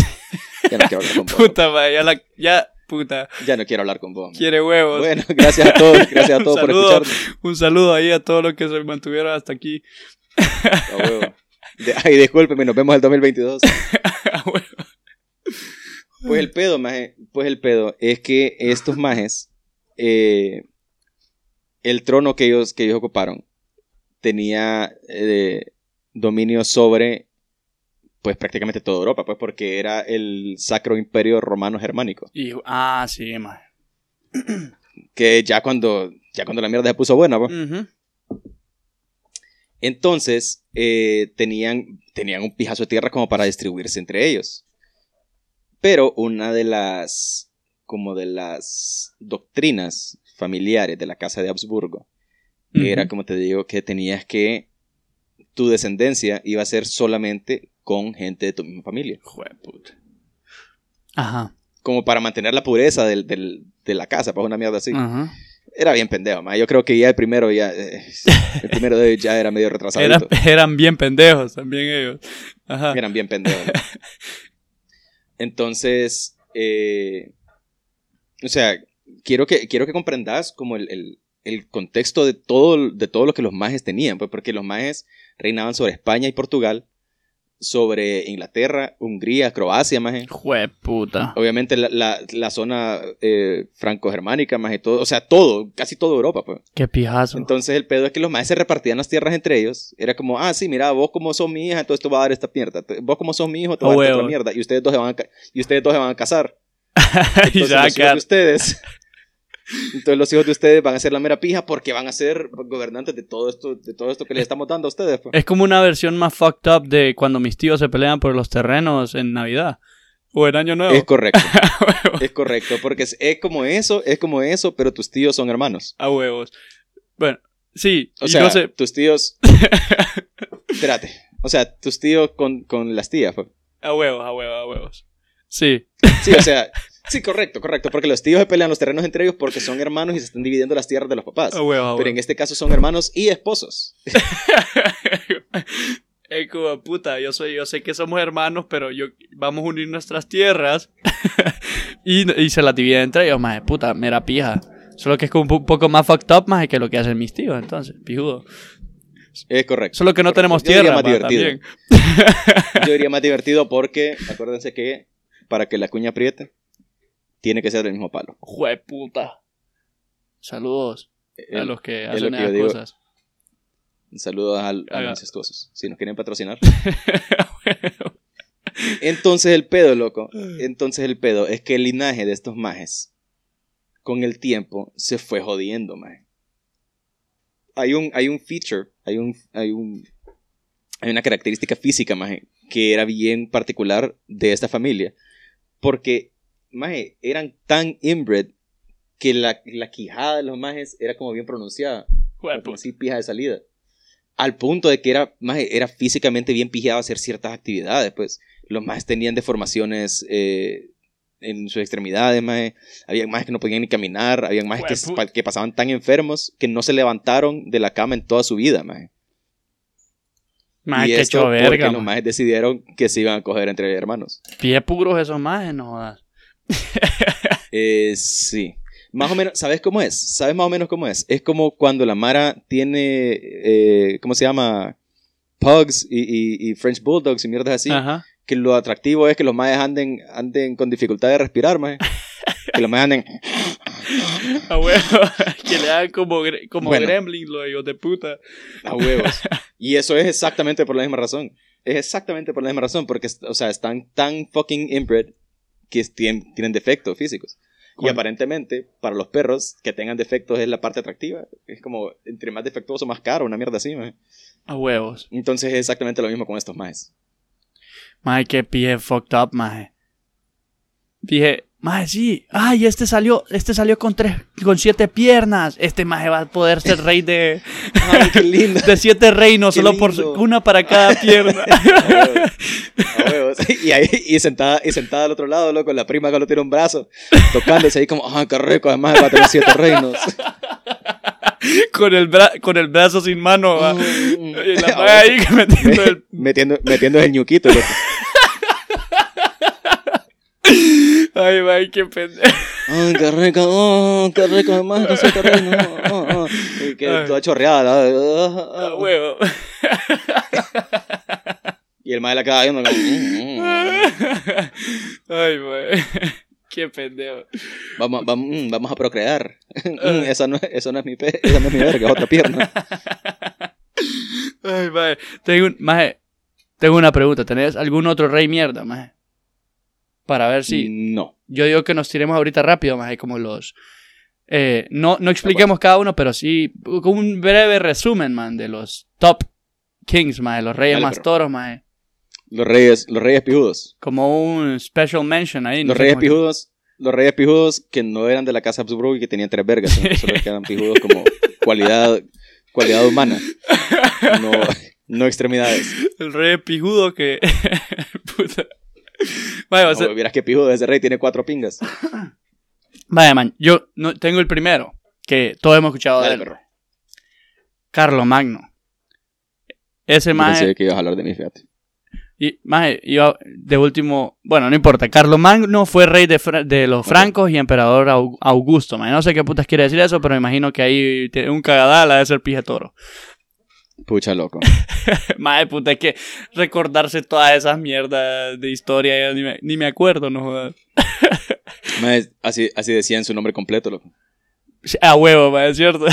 Ya no quiero hablar con. Puta, maje, ya la. Ya, puta. Ya no quiero hablar con vos. Quiere huevos. Bueno, gracias a todos, gracias a [laughs] todos por escucharnos. Un saludo ahí a todos los que se mantuvieron hasta aquí. A huevo. De- ay, discúlpeme, nos vemos el 2022. Ah, bueno. Pues el pedo, maje, pues el pedo es que estos majes, eh, el trono que ellos, que ellos ocuparon tenía eh, dominio sobre, pues prácticamente toda Europa, pues porque era el Sacro Imperio Romano Germánico, Y, ah, sí, maje. [clears throat] que ya cuando, ya cuando la mierda se puso buena, pues. Entonces, eh, tenían, tenían un pijazo de tierra como para distribuirse entre ellos. Pero una de las, como de las doctrinas familiares de la casa de Habsburgo, era, como te digo, que tenías que, tu descendencia iba a ser solamente con gente de tu misma familia. Ajá. Como para mantener la pureza del, del- de la casa, pues una mierda así. Ajá. Era bien pendejo, ma. Yo creo que ya el primero ya... eh, el primero de ellos ya era medio retrasado. Eran, eran bien pendejos también ellos. Ajá. Eran bien pendejos. ¿no? Entonces, eh, o sea, quiero que, quiero que comprendas como el, el- el contexto de todo, de todo lo que los majes tenían, pues porque los majes reinaban sobre España y Portugal, sobre Inglaterra, Hungría, Croacia, maje. Jue puta. Obviamente la, la- la zona eh, franco-germánica, maje, todo, o sea, todo, casi toda Europa, pues. Qué pijazo. Entonces el pedo es que los maes se repartían las tierras entre ellos. Era como, ah, sí, mira, vos como sos mi hija, entonces te va a dar esta mierda. Vos como sos mi hijo, te va a Oh, dar esta otra mierda. Y ustedes dos se van a, y ustedes dos se van a casar. y [laughs] Entonces se a quedar- de ustedes... Entonces los hijos de ustedes van a ser la mera pija porque van a ser gobernantes de todo esto, de todo esto que les estamos dando a ustedes. pues. Es como una versión más fucked up de cuando mis tíos se pelean por los terrenos en Navidad. O en Año Nuevo. Es correcto. [laughs] es correcto. Porque es, es como eso, es como eso, pero tus tíos son hermanos. A huevos. Bueno, sí. O sea, sé. tus tíos... [laughs] Espérate. O sea, tus tíos con, con las tías. pues. A huevos, a huevos, a huevos. Sí. Sí, o sea, [laughs] sí, correcto, correcto. Porque los tíos se pelean los terrenos entre ellos porque son hermanos y se están dividiendo las tierras de los papás. Huevos, a Pero en este caso son hermanos y esposos. [laughs] Es como, puta, yo, soy, yo sé que somos hermanos, pero yo, vamos a unir nuestras tierras [laughs] y, y se las dividen entre ellos, más puta, mera pija. Solo que es como un po- poco más fucked up más que lo que hacen mis tíos, entonces, pijudo. Es correcto. Solo que no Correcto. tenemos Yo diría tierra, más ma, divertido. también. Yo diría más divertido porque acuérdense que para que la cuña apriete, tiene que ser del mismo palo. Jue puta. Saludos a los que hacen lo que yo esas digo. cosas. Saludos al- a, los incestuosos. Si nos quieren patrocinar. [laughs] Entonces el pedo, loco. Entonces el pedo es que el linaje de estos majes, con el tiempo, se fue jodiendo, maje. Hay un, hay un feature, hay un, hay un, hay una característica física, maje, que era bien particular de esta familia. Porque, maje, eran tan inbred que la, la quijada de los majes era como bien pronunciada. Como así pija de salida. Al punto de que era, maje, era físicamente bien pijado hacer ciertas actividades, pues. Los más tenían deformaciones eh, en sus extremidades, maje. Había más que no podían ni caminar, había más que, pasaban tan enfermos que no se levantaron de la cama en toda su vida, maje. Más y que esto hecho porque verga, los ma. majes decidieron que se iban a coger entre hermanos. Pie puros esos majes, no jodas. [laughs] Eh, sí. Más o menos, ¿sabes cómo es? ¿Sabes más o menos cómo es? Es como cuando la Mara tiene, eh, ¿cómo se llama? Pugs y, y- y French Bulldogs y mierdas así. Ajá. Que lo atractivo es que los maes anden, anden con dificultad de respirar, maje. [laughs] que los maes anden... A huevo. [laughs] que le hagan como, como Bueno. gremlin, los hijos de puta. a huevos. Y eso es exactamente por la misma razón. Es exactamente por la misma razón, porque, o sea, están tan fucking inbred que tienen, tienen defectos físicos. Y aparentemente, para los perros, que tengan defectos es la parte atractiva. Es como, entre más defectuoso, más caro, una mierda así, maje. A huevos. Entonces es exactamente lo mismo con estos maes. Maje, qué pie fucked up, maje. Dije, maje, sí. Ay, este salió, este salió con tres, con siete piernas. Este maje va a poder ser rey de, [laughs] ¡Ay, qué lindo! de siete reinos, Qué solo por una para cada [laughs] pierna. A huevos. A huevos. Y ahí, y sentada, y sentada al otro lado, loco, la prima que lo tiene un brazo, tocándose ahí como, ¡ah, qué rico! Además va a tener siete reinos. [laughs] con, el bra- con el brazo sin mano. va. Mm, Y la A maje ahí metiendo el... metiendo, metiendo el ñuquito, loco. Ay, maje, qué pendejo. ¡Ay, qué rico! oh, ¡Qué rico! Además con siete reinos. oh, oh. Y que Ay. toda chorreada. ¿no? A huevo. Y el maestro la acaba viendo como, mm, mm. Ay, maje. Qué pendejo. Vamos, vamos, mm, vamos a procrear. Mm, esa, no, es- eso no es mi pe esa no es mi verga, es otra pierna. Ay, maje. Tengo, un, maje, tengo una pregunta. ¿Tenés algún otro rey mierda, maje? Para ver si... No. Yo digo que nos tiremos ahorita rápido, maje, como los... eh, no, no expliquemos cada uno, pero sí un breve resumen, man, de los top kings, maje, los reyes Dale, más pero- toros, maje. Los reyes, los reyes pijudos. Como un special mention ahí. Los reyes pijudos, los reyes pijudos que no eran de la casa Habsburgo y que tenían tres vergas, sino que eran pijudos como [laughs] cualidad, cualidad humana, no, no extremidades. El rey pijudo que... [laughs] Puta. Vaya, o sea, No, vieras que pijudo ese rey tiene cuatro pingas. [clears throat] vaya, man, yo no, tengo el primero. que todos hemos escuchado de Dale, él. perro. Carlo Magno. Ese maje, pensé que ibas a hablar de mí, fíjate. y, maje, iba de último, bueno, no importa, Carlo Magno fue rey de, de los francos y emperador Au- Augusto, maje. No sé qué putas quiere decir eso, pero me imagino que ahí tiene un cagadal ha de ser pije toro. Pucha, loco. [laughs] Maje, puta, es que recordarse todas esas mierdas de historia, ni me, ni me acuerdo, no jodas. [laughs] Así, así decía en su nombre completo, loco. A huevo, maje, es cierto.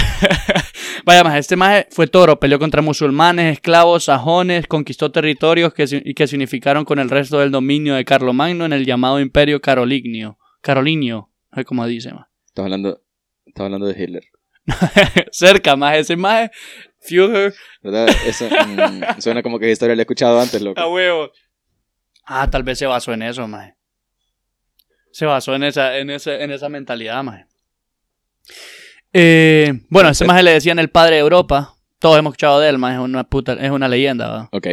[laughs] Vaya, maje, este maje fue toro, peleó contra musulmanes, esclavos, sajones, conquistó territorios que, que se unificaron con el resto del dominio de Carlomagno en el llamado Imperio. Carolinio, no sé cómo dice, maje. Estás hablando, estás hablando de Hitler. Cerca, maje, ese maje, Führer, ¿Verdad? Eso mm, [laughs] suena como que historia la he escuchado antes, loco. a huevo. Ah, tal vez se basó en eso, maje. Se basó en esa, en esa, en esa mentalidad, maje. Eh, bueno, ese maje le decían el padre de Europa. Todos hemos escuchado de él, maje, es una puta, es una leyenda, ¿va? Ok.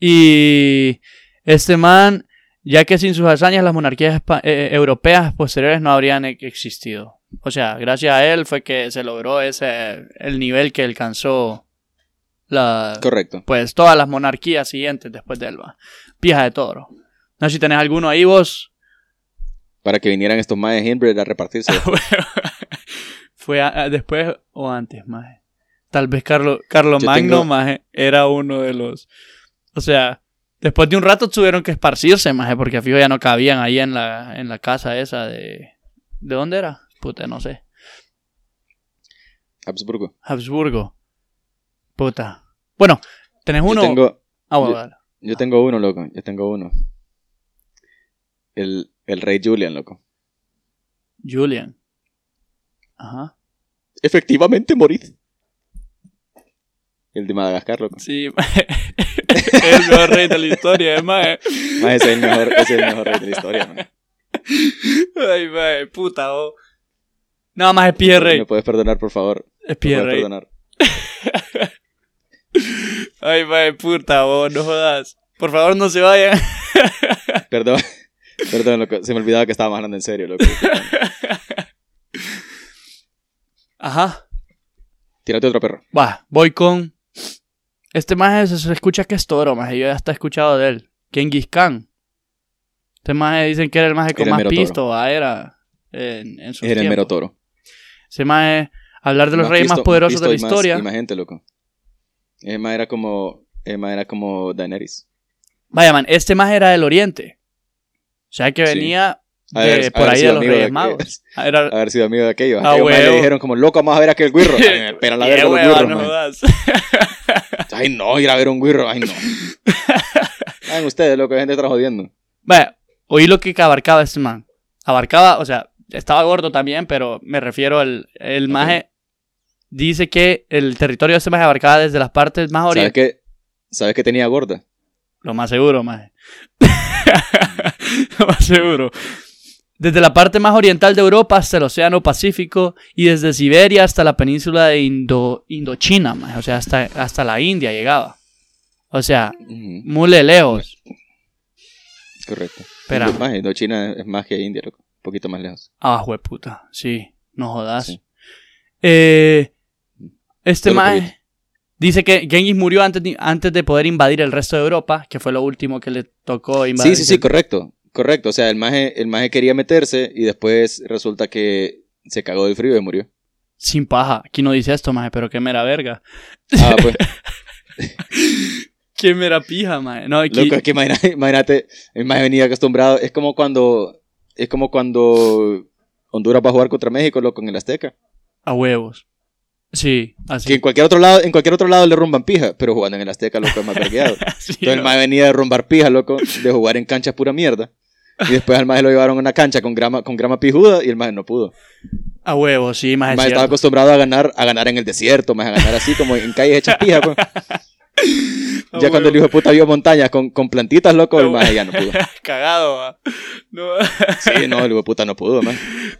Y este man, ya que sin sus hazañas las monarquías eh, europeas posteriores no habrían e- existido. O sea, gracias a él fue que se logró ese el nivel que alcanzó la Correcto. pues todas las monarquías siguientes después de él, va. Pija de toro. No sé si tenés alguno ahí vos. Para que vinieran estos maes de Hinbred a repartirse. [laughs] Fue a- a- después o antes, maje. Tal vez Carlo, Carlo Yo Magno, tengo- maje, era uno de los... O sea, después de un rato tuvieron que esparcirse, maje, porque a fijo ya no cabían ahí en la, en la casa esa de... ¿De dónde era? Puta, no sé. Habsburgo. Habsburgo. Puta. Bueno, tenés uno... Yo tengo, Ah, bueno, yo- tengo uno, loco. Yo tengo uno. El, el rey Julian, loco. Julian. Ajá. Efectivamente, morid. El de Madagascar, loco. Sí, maje. [laughs] el mejor rey de la historia, eh, maje. Más es el mejor, es el mejor rey de la historia, man. Ay, maje, puta, oh. No, más es pie rey. ¿Me puedes perdonar, por favor? Es ¿Me pie puedes perdonar? [laughs] Ay, maje, puta, vos, no jodas. Por favor, no se vayan. [laughs] Perdón. Perdón, loco. Se me olvidaba que estábamos hablando en serio, loco. Ajá. Tírate otro perro. Va, voy con. Este maje se, escucha que es toro, maje. Yo ya está escuchado de él. Genghis Khan. Este maje dicen que era el maje con Era más toro. pisto, era. En, en sus Era el mero tiempos. Toro. Ese maje, hablar de los Más reyes más poderosos de la más- historia. Y más gente, loco. Emma era como. Emma era como Daenerys. Vaya, man, este maje era del oriente. O sea que venía de, por ahí de los Reyes de- Magos. [laughs] Era, Haber sido amigo de aquellos. Ah, Aquellos le dijeron como, loco, vamos a ver aquel guirro. [laughs] Esperan la verga los guirros, no jodas. [laughs] Ay, no, ir a ver un guirro. Ay, no. Hagan ustedes, loco, hay gente está jodiendo. Vaya, oí lo que abarcaba este man. Abarcaba, o sea, estaba gordo también, pero me refiero al el Ok. maje. Dice que el territorio de este maje abarcaba desde las partes más ¿Sabes orientales. qué? ¿Sabes qué tenía gorda? Lo más seguro, maje. [laughs] lo más seguro. Desde la parte más oriental de Europa hasta el Océano Pacífico y desde Siberia hasta la península de Indo, Indochina, maje. O sea, hasta, hasta la India llegaba. O sea, muy lejos. correcto. Más, Indochina es más que India, loco. Un poquito más lejos. Ah, puta. Sí, no jodas. Sí. Eh, este Solo mae dice que Genghis murió antes de, antes de poder invadir el resto de Europa, que fue lo último que le tocó invadir. Sí, sí, sí, correcto. Correcto. O sea, el maje, el maje quería meterse y después resulta que se cagó del frío y murió. Sin paja. Aquí no dice esto, maje, pero qué mera verga. Ah, pues. [laughs] Qué mera pija, maje. No, aquí... Loco, es que imagínate, el maje venía acostumbrado. Es como cuando. Es como cuando Honduras va a jugar contra México, loco, en el Azteca. A huevos. Sí, Que así. en cualquier otro lado, en cualquier otro lado le rumban pija, pero jugando en el Azteca, loco, es más [laughs] vergueado. Sí, Entonces el no. maje venía de rumbar pija, loco, de jugar en canchas pura mierda. Y después al maje lo llevaron a una cancha con grama, con grama pijuda y el maje no pudo. A huevos, sí, maje. El es maje estaba acostumbrado a ganar, a ganar en el desierto, más a ganar así como en calles hechas pija, pues. [laughs] [laughs] Ya cuando el hijo de puta vio montañas con, con plantitas, loco, el maje ya no pudo. [laughs] Cagado. No. [laughs] Sí, no, el hijo de puta no pudo, man.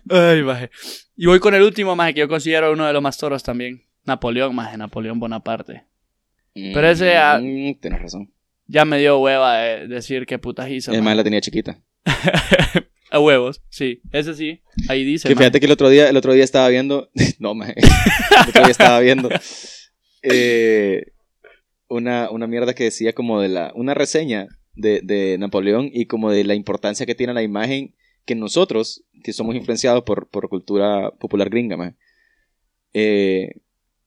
Ay, maje. Y voy con el último, maje, que yo considero uno de los más toros también. Napoleón, maje, Napoleón Bonaparte. Pero ese, ah, Mm, Tienes razón. Ya me dio hueva de decir qué putas hizo. El maje. maje la tenía chiquita. A huevos, sí. Ese sí. Ahí dice. Que maje. fíjate que el otro día, el otro día estaba viendo. No, maje. El otro día estaba viendo. eh, una, una mierda que decía como de la. Una reseña de, de Napoleón y como de la importancia que tiene la imagen que nosotros, que somos influenciados por, por cultura popular gringa, eh,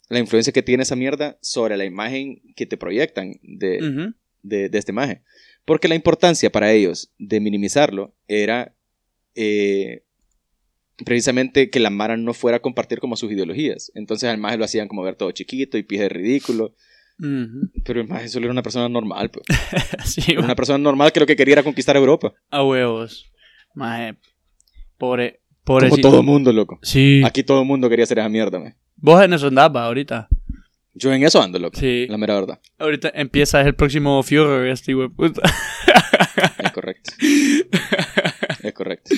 la influencia que tiene esa mierda sobre la imagen que te proyectan de, de, de este maje. Porque la importancia para ellos de minimizarlo era eh, precisamente que la Mara no fuera a compartir como sus ideologías. Entonces al maje lo hacían como ver todo chiquito y pije ridículo. Pero el maje solo era una persona normal. pues. [laughs] Sí, una persona normal que lo que quería era conquistar Europa. a huevos. Maje. Pobre. Como Pobrecito. todo mundo, loco. Sí. Aquí todo el mundo quería hacer esa mierda, maje. Vos en eso andabas ahorita. Yo en eso ando, loco. Sí. La mera verdad. Ahorita empieza el próximo Führer, este de puta. Es correcto. [laughs] es correcto.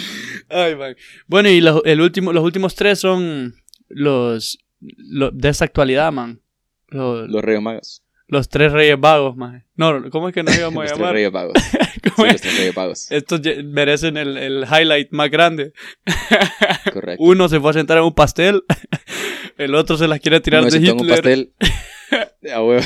Ay, man. Bueno, y los, el último, los últimos tres son los, lo- de esta actualidad, man. Los, Los reyes magos. los tres reyes vagos, man. No, ¿cómo es que [laughs] nos íbamos Los a tres llamar? reyes [laughs] magos. ¿Cómo Sí, los tres reyes magos. Estos merecen el, el highlight más grande. Correcto. [laughs] Uno se fue a sentar en un pastel. El otro se las quiere tirar Uno de se toma un Hitler. pastel. A huevo.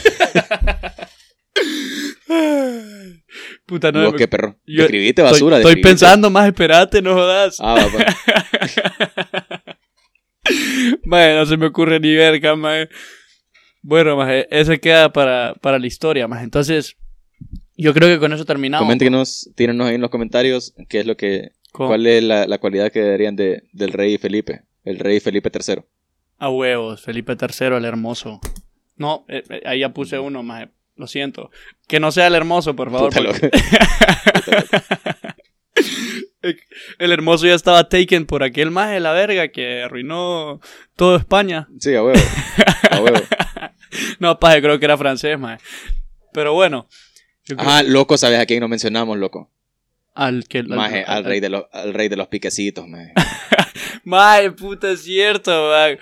Puta, no. ¿Vos qué perro? yo- Escribiste basura. estoy pensando más, espérate, no jodas. Ah, va, va. Mae, no se me ocurre ni verga, mae. Bueno, mae, ese queda para, para la historia, mae. Entonces, yo creo que con eso terminamos. Coméntenos, tírenos ahí en los comentarios qué es lo que, cuál es la, la cualidad que darían de, del rey Felipe, el rey Felipe III. A huevos, Felipe III, el hermoso. No, eh, eh, ahí ya puse uno, mae. Lo siento. Que no sea el hermoso, por favor. Puta porque- loco. [laughs] el hermoso ya estaba taken por aquel maje de la verga que arruinó todo España. Sí, a huevo. A huevo. [laughs] [laughs] No, paje, creo que era francés, maje. Pero bueno. Ah, loco, ¿sabes a quién no mencionamos, loco? al que... Maje, al rey de los, al rey de los piquecitos, maje. [laughs] Mae, puta, es cierto, mae.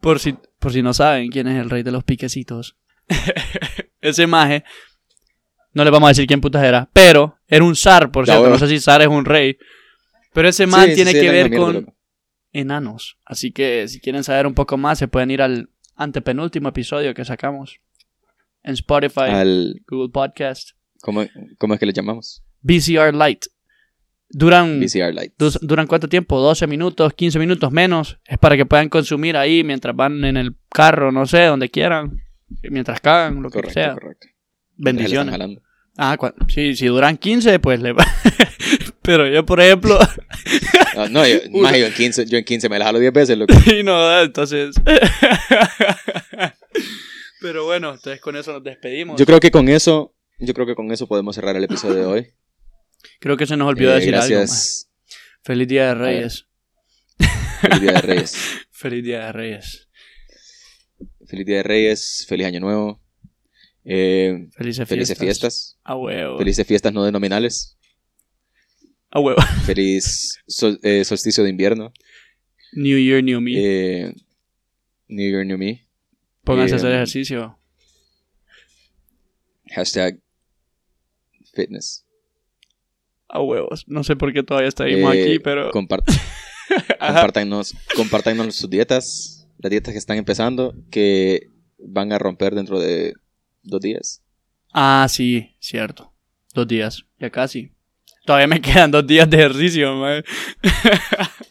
Por si, por si no saben quién es el rey de los piquecitos. [laughs] Ese maje, no le vamos a decir quién putas era, pero era un zar, por cierto. No sé si zar es un rey. Pero ese man Sí, tiene sí, que ver con enanos. Así que si quieren saber un poco más, se pueden ir al antepenúltimo episodio que sacamos en Spotify, Al, Google Podcast, ¿cómo, ¿Cómo es que le llamamos? VCR Lite. Duran VCR. Dus- ¿Duran cuánto tiempo? ¿12 minutos? ¿15 minutos menos? Es para que puedan consumir ahí mientras van en el carro, no sé, donde quieran. Mientras cagan, lo que sea. correcto. Bendiciones. Ah, sí, si duran 15, pues le va. [laughs] Pero yo, por ejemplo, [laughs] Ah, no, yo, [laughs] Uno. maje, yo, en 15, yo en 15 me la jalo 10 veces, loco. y no, entonces. Pero bueno, entonces con eso nos despedimos. Yo creo que con eso, yo creo que con eso podemos cerrar el episodio de hoy. Creo que se nos olvidó Eh, decir algo. más. Feliz Día de. Reyes. Feliz Día de Reyes. Feliz Día de Reyes. Feliz Día de Reyes. Feliz Año Nuevo. Eh, Felices fiestas. felices fiestas. A huevo. Felices fiestas no denominales. A huevo. [laughs] Feliz sol- eh, solsticio de invierno. New Year, New Me. Eh, New Year, New Me. Pónganse a eh, hacer ejercicio. Hashtag fitness. A huevos. No sé por qué todavía seguimos Eh, aquí, pero. [laughs] compart- Ajá. compártanos, compártanos sus dietas. Las dietas que están empezando. Que van a romper dentro de dos días. Ah, sí, cierto. Dos días, ya casi. Todavía me [laughs] quedan dos días de ejercicio, mae. [laughs]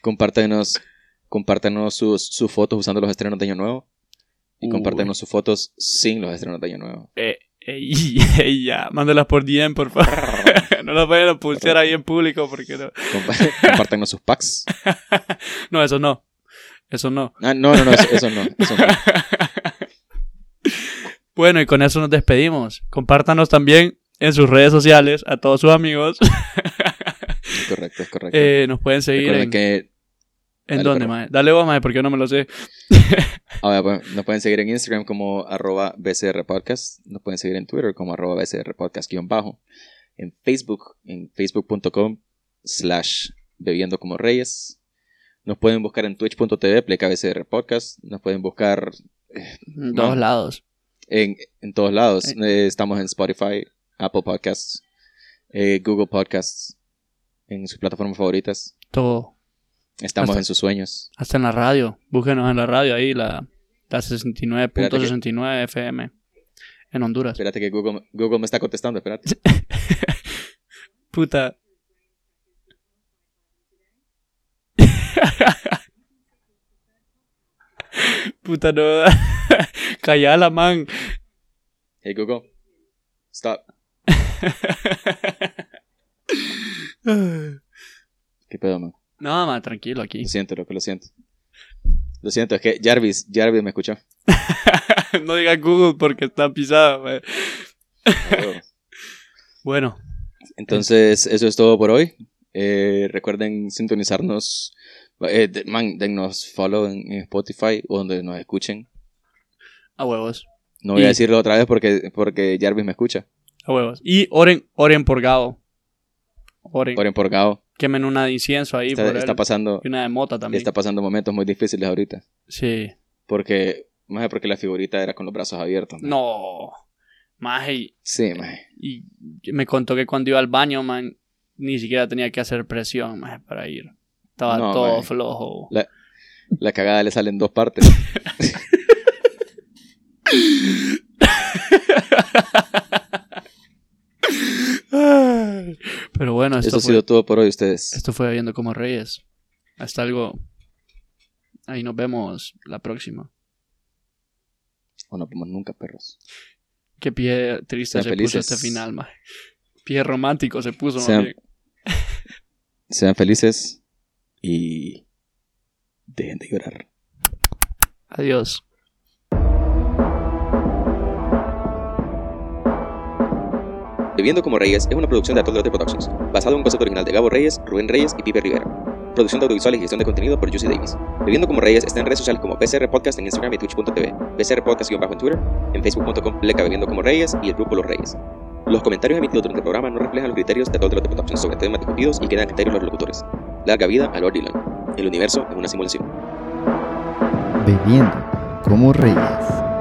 Compártanos, compártanos sus, sus fotos usando los estrenos de Año Nuevo. Y Uy. compártanos sus fotos sin los estrenos de Año Nuevo. Eh, [laughs] ya, mándalas por DM, por favor. no las vayan a pulsear ahí en público porque no. Compártanos sus packs. No, eso no. Eso no. Ah, no, no, no, eso, eso no. Eso no. Bueno, y con eso nos despedimos. Compártanos también en sus redes sociales a todos sus amigos. Es [laughs] correcto, es correcto. Eh, nos pueden seguir en... que ¿En Dale, dónde, perro. mae? Dale vos, mae, porque yo no me lo sé. ah, bueno, pues, nos pueden seguir en Instagram como arroba BCR Podcast. Nos pueden seguir en Twitter como arroba BCR Podcast guion bajo. En Facebook, en facebook.com slash bebiendo como reyes. Nos pueden buscar en twitch.tv, pleca BCR Podcast. Nos pueden buscar En todos lados. En, en todos lados. Eh, estamos en Spotify, Apple Podcasts, eh, Google Podcasts. en sus plataformas favoritas. Todo. Estamos Hasta- en sus sueños. Hasta en la radio. Búsquenos en la radio ahí, la, la 69.69 FM. En Honduras. Espérate que Google, Google me está contestando, espérate. [laughs] Puta. [laughs] Puta, no. [laughs] Callala, man. Hey Google, stop. [laughs] ¿Qué pedo, man? No, man, tranquilo aquí. Lo siento, loco, lo siento. Lo siento, es que Jarvis, Jarvis me escuchó. [laughs] no diga Google porque está pisado. man. [laughs] Bueno, Entonces, eso es todo por hoy. Eh, recuerden sintonizarnos. Eh, man, dennos follow en Spotify o donde nos escuchen. a huevos. No voy Y- a decirlo otra vez porque, porque Jarvis me escucha. A huevos. Y oren, oren por Gabo. Oren. Oren por Gao. Quemen una de incienso ahí Está, por él. pasando, Y una de mota también. está pasando momentos muy difíciles ahorita. Sí. Porque, más porque la figurita era con los brazos abiertos. man. No. Maje, y, Sí, man. y me contó que cuando iba al baño, man, ni siquiera tenía que hacer presión, maje, para ir. Estaba No, todo flojo. La, la cagada le sale en dos partes. [laughs] Pero bueno, esto ha fue, sido todo por hoy, ustedes. esto fue Viendo como Reyes. Hasta algo. Ahí nos vemos la próxima. O no vemos nunca, perros. Qué pie triste Sean se felices. puso este final, maje. Pie romántico se puso, Sean-. [laughs] Sean felices y dejen de llorar. Adiós. Bebiendo como Reyes es una producción de Atol Productions, basado en un concepto original de Gabo Reyes, Rubén Reyes y Pipe Rivera. Producción de audiovisual y gestión de contenido por Juicy Davis. Bebiendo como Reyes está en redes sociales como BCR Podcast en Instagram y Twitch.tv, BCR Podcast-bajo en Twitter, en Facebook.com Leca Bebiendo como Reyes y el grupo Los Reyes. Los comentarios emitidos durante el programa no reflejan los criterios de Atol Productions sobre temas discutidos y quedan a criterio de los locutores. Larga vida a Lord Dylan. El universo es una simulación. Bebiendo como reyes.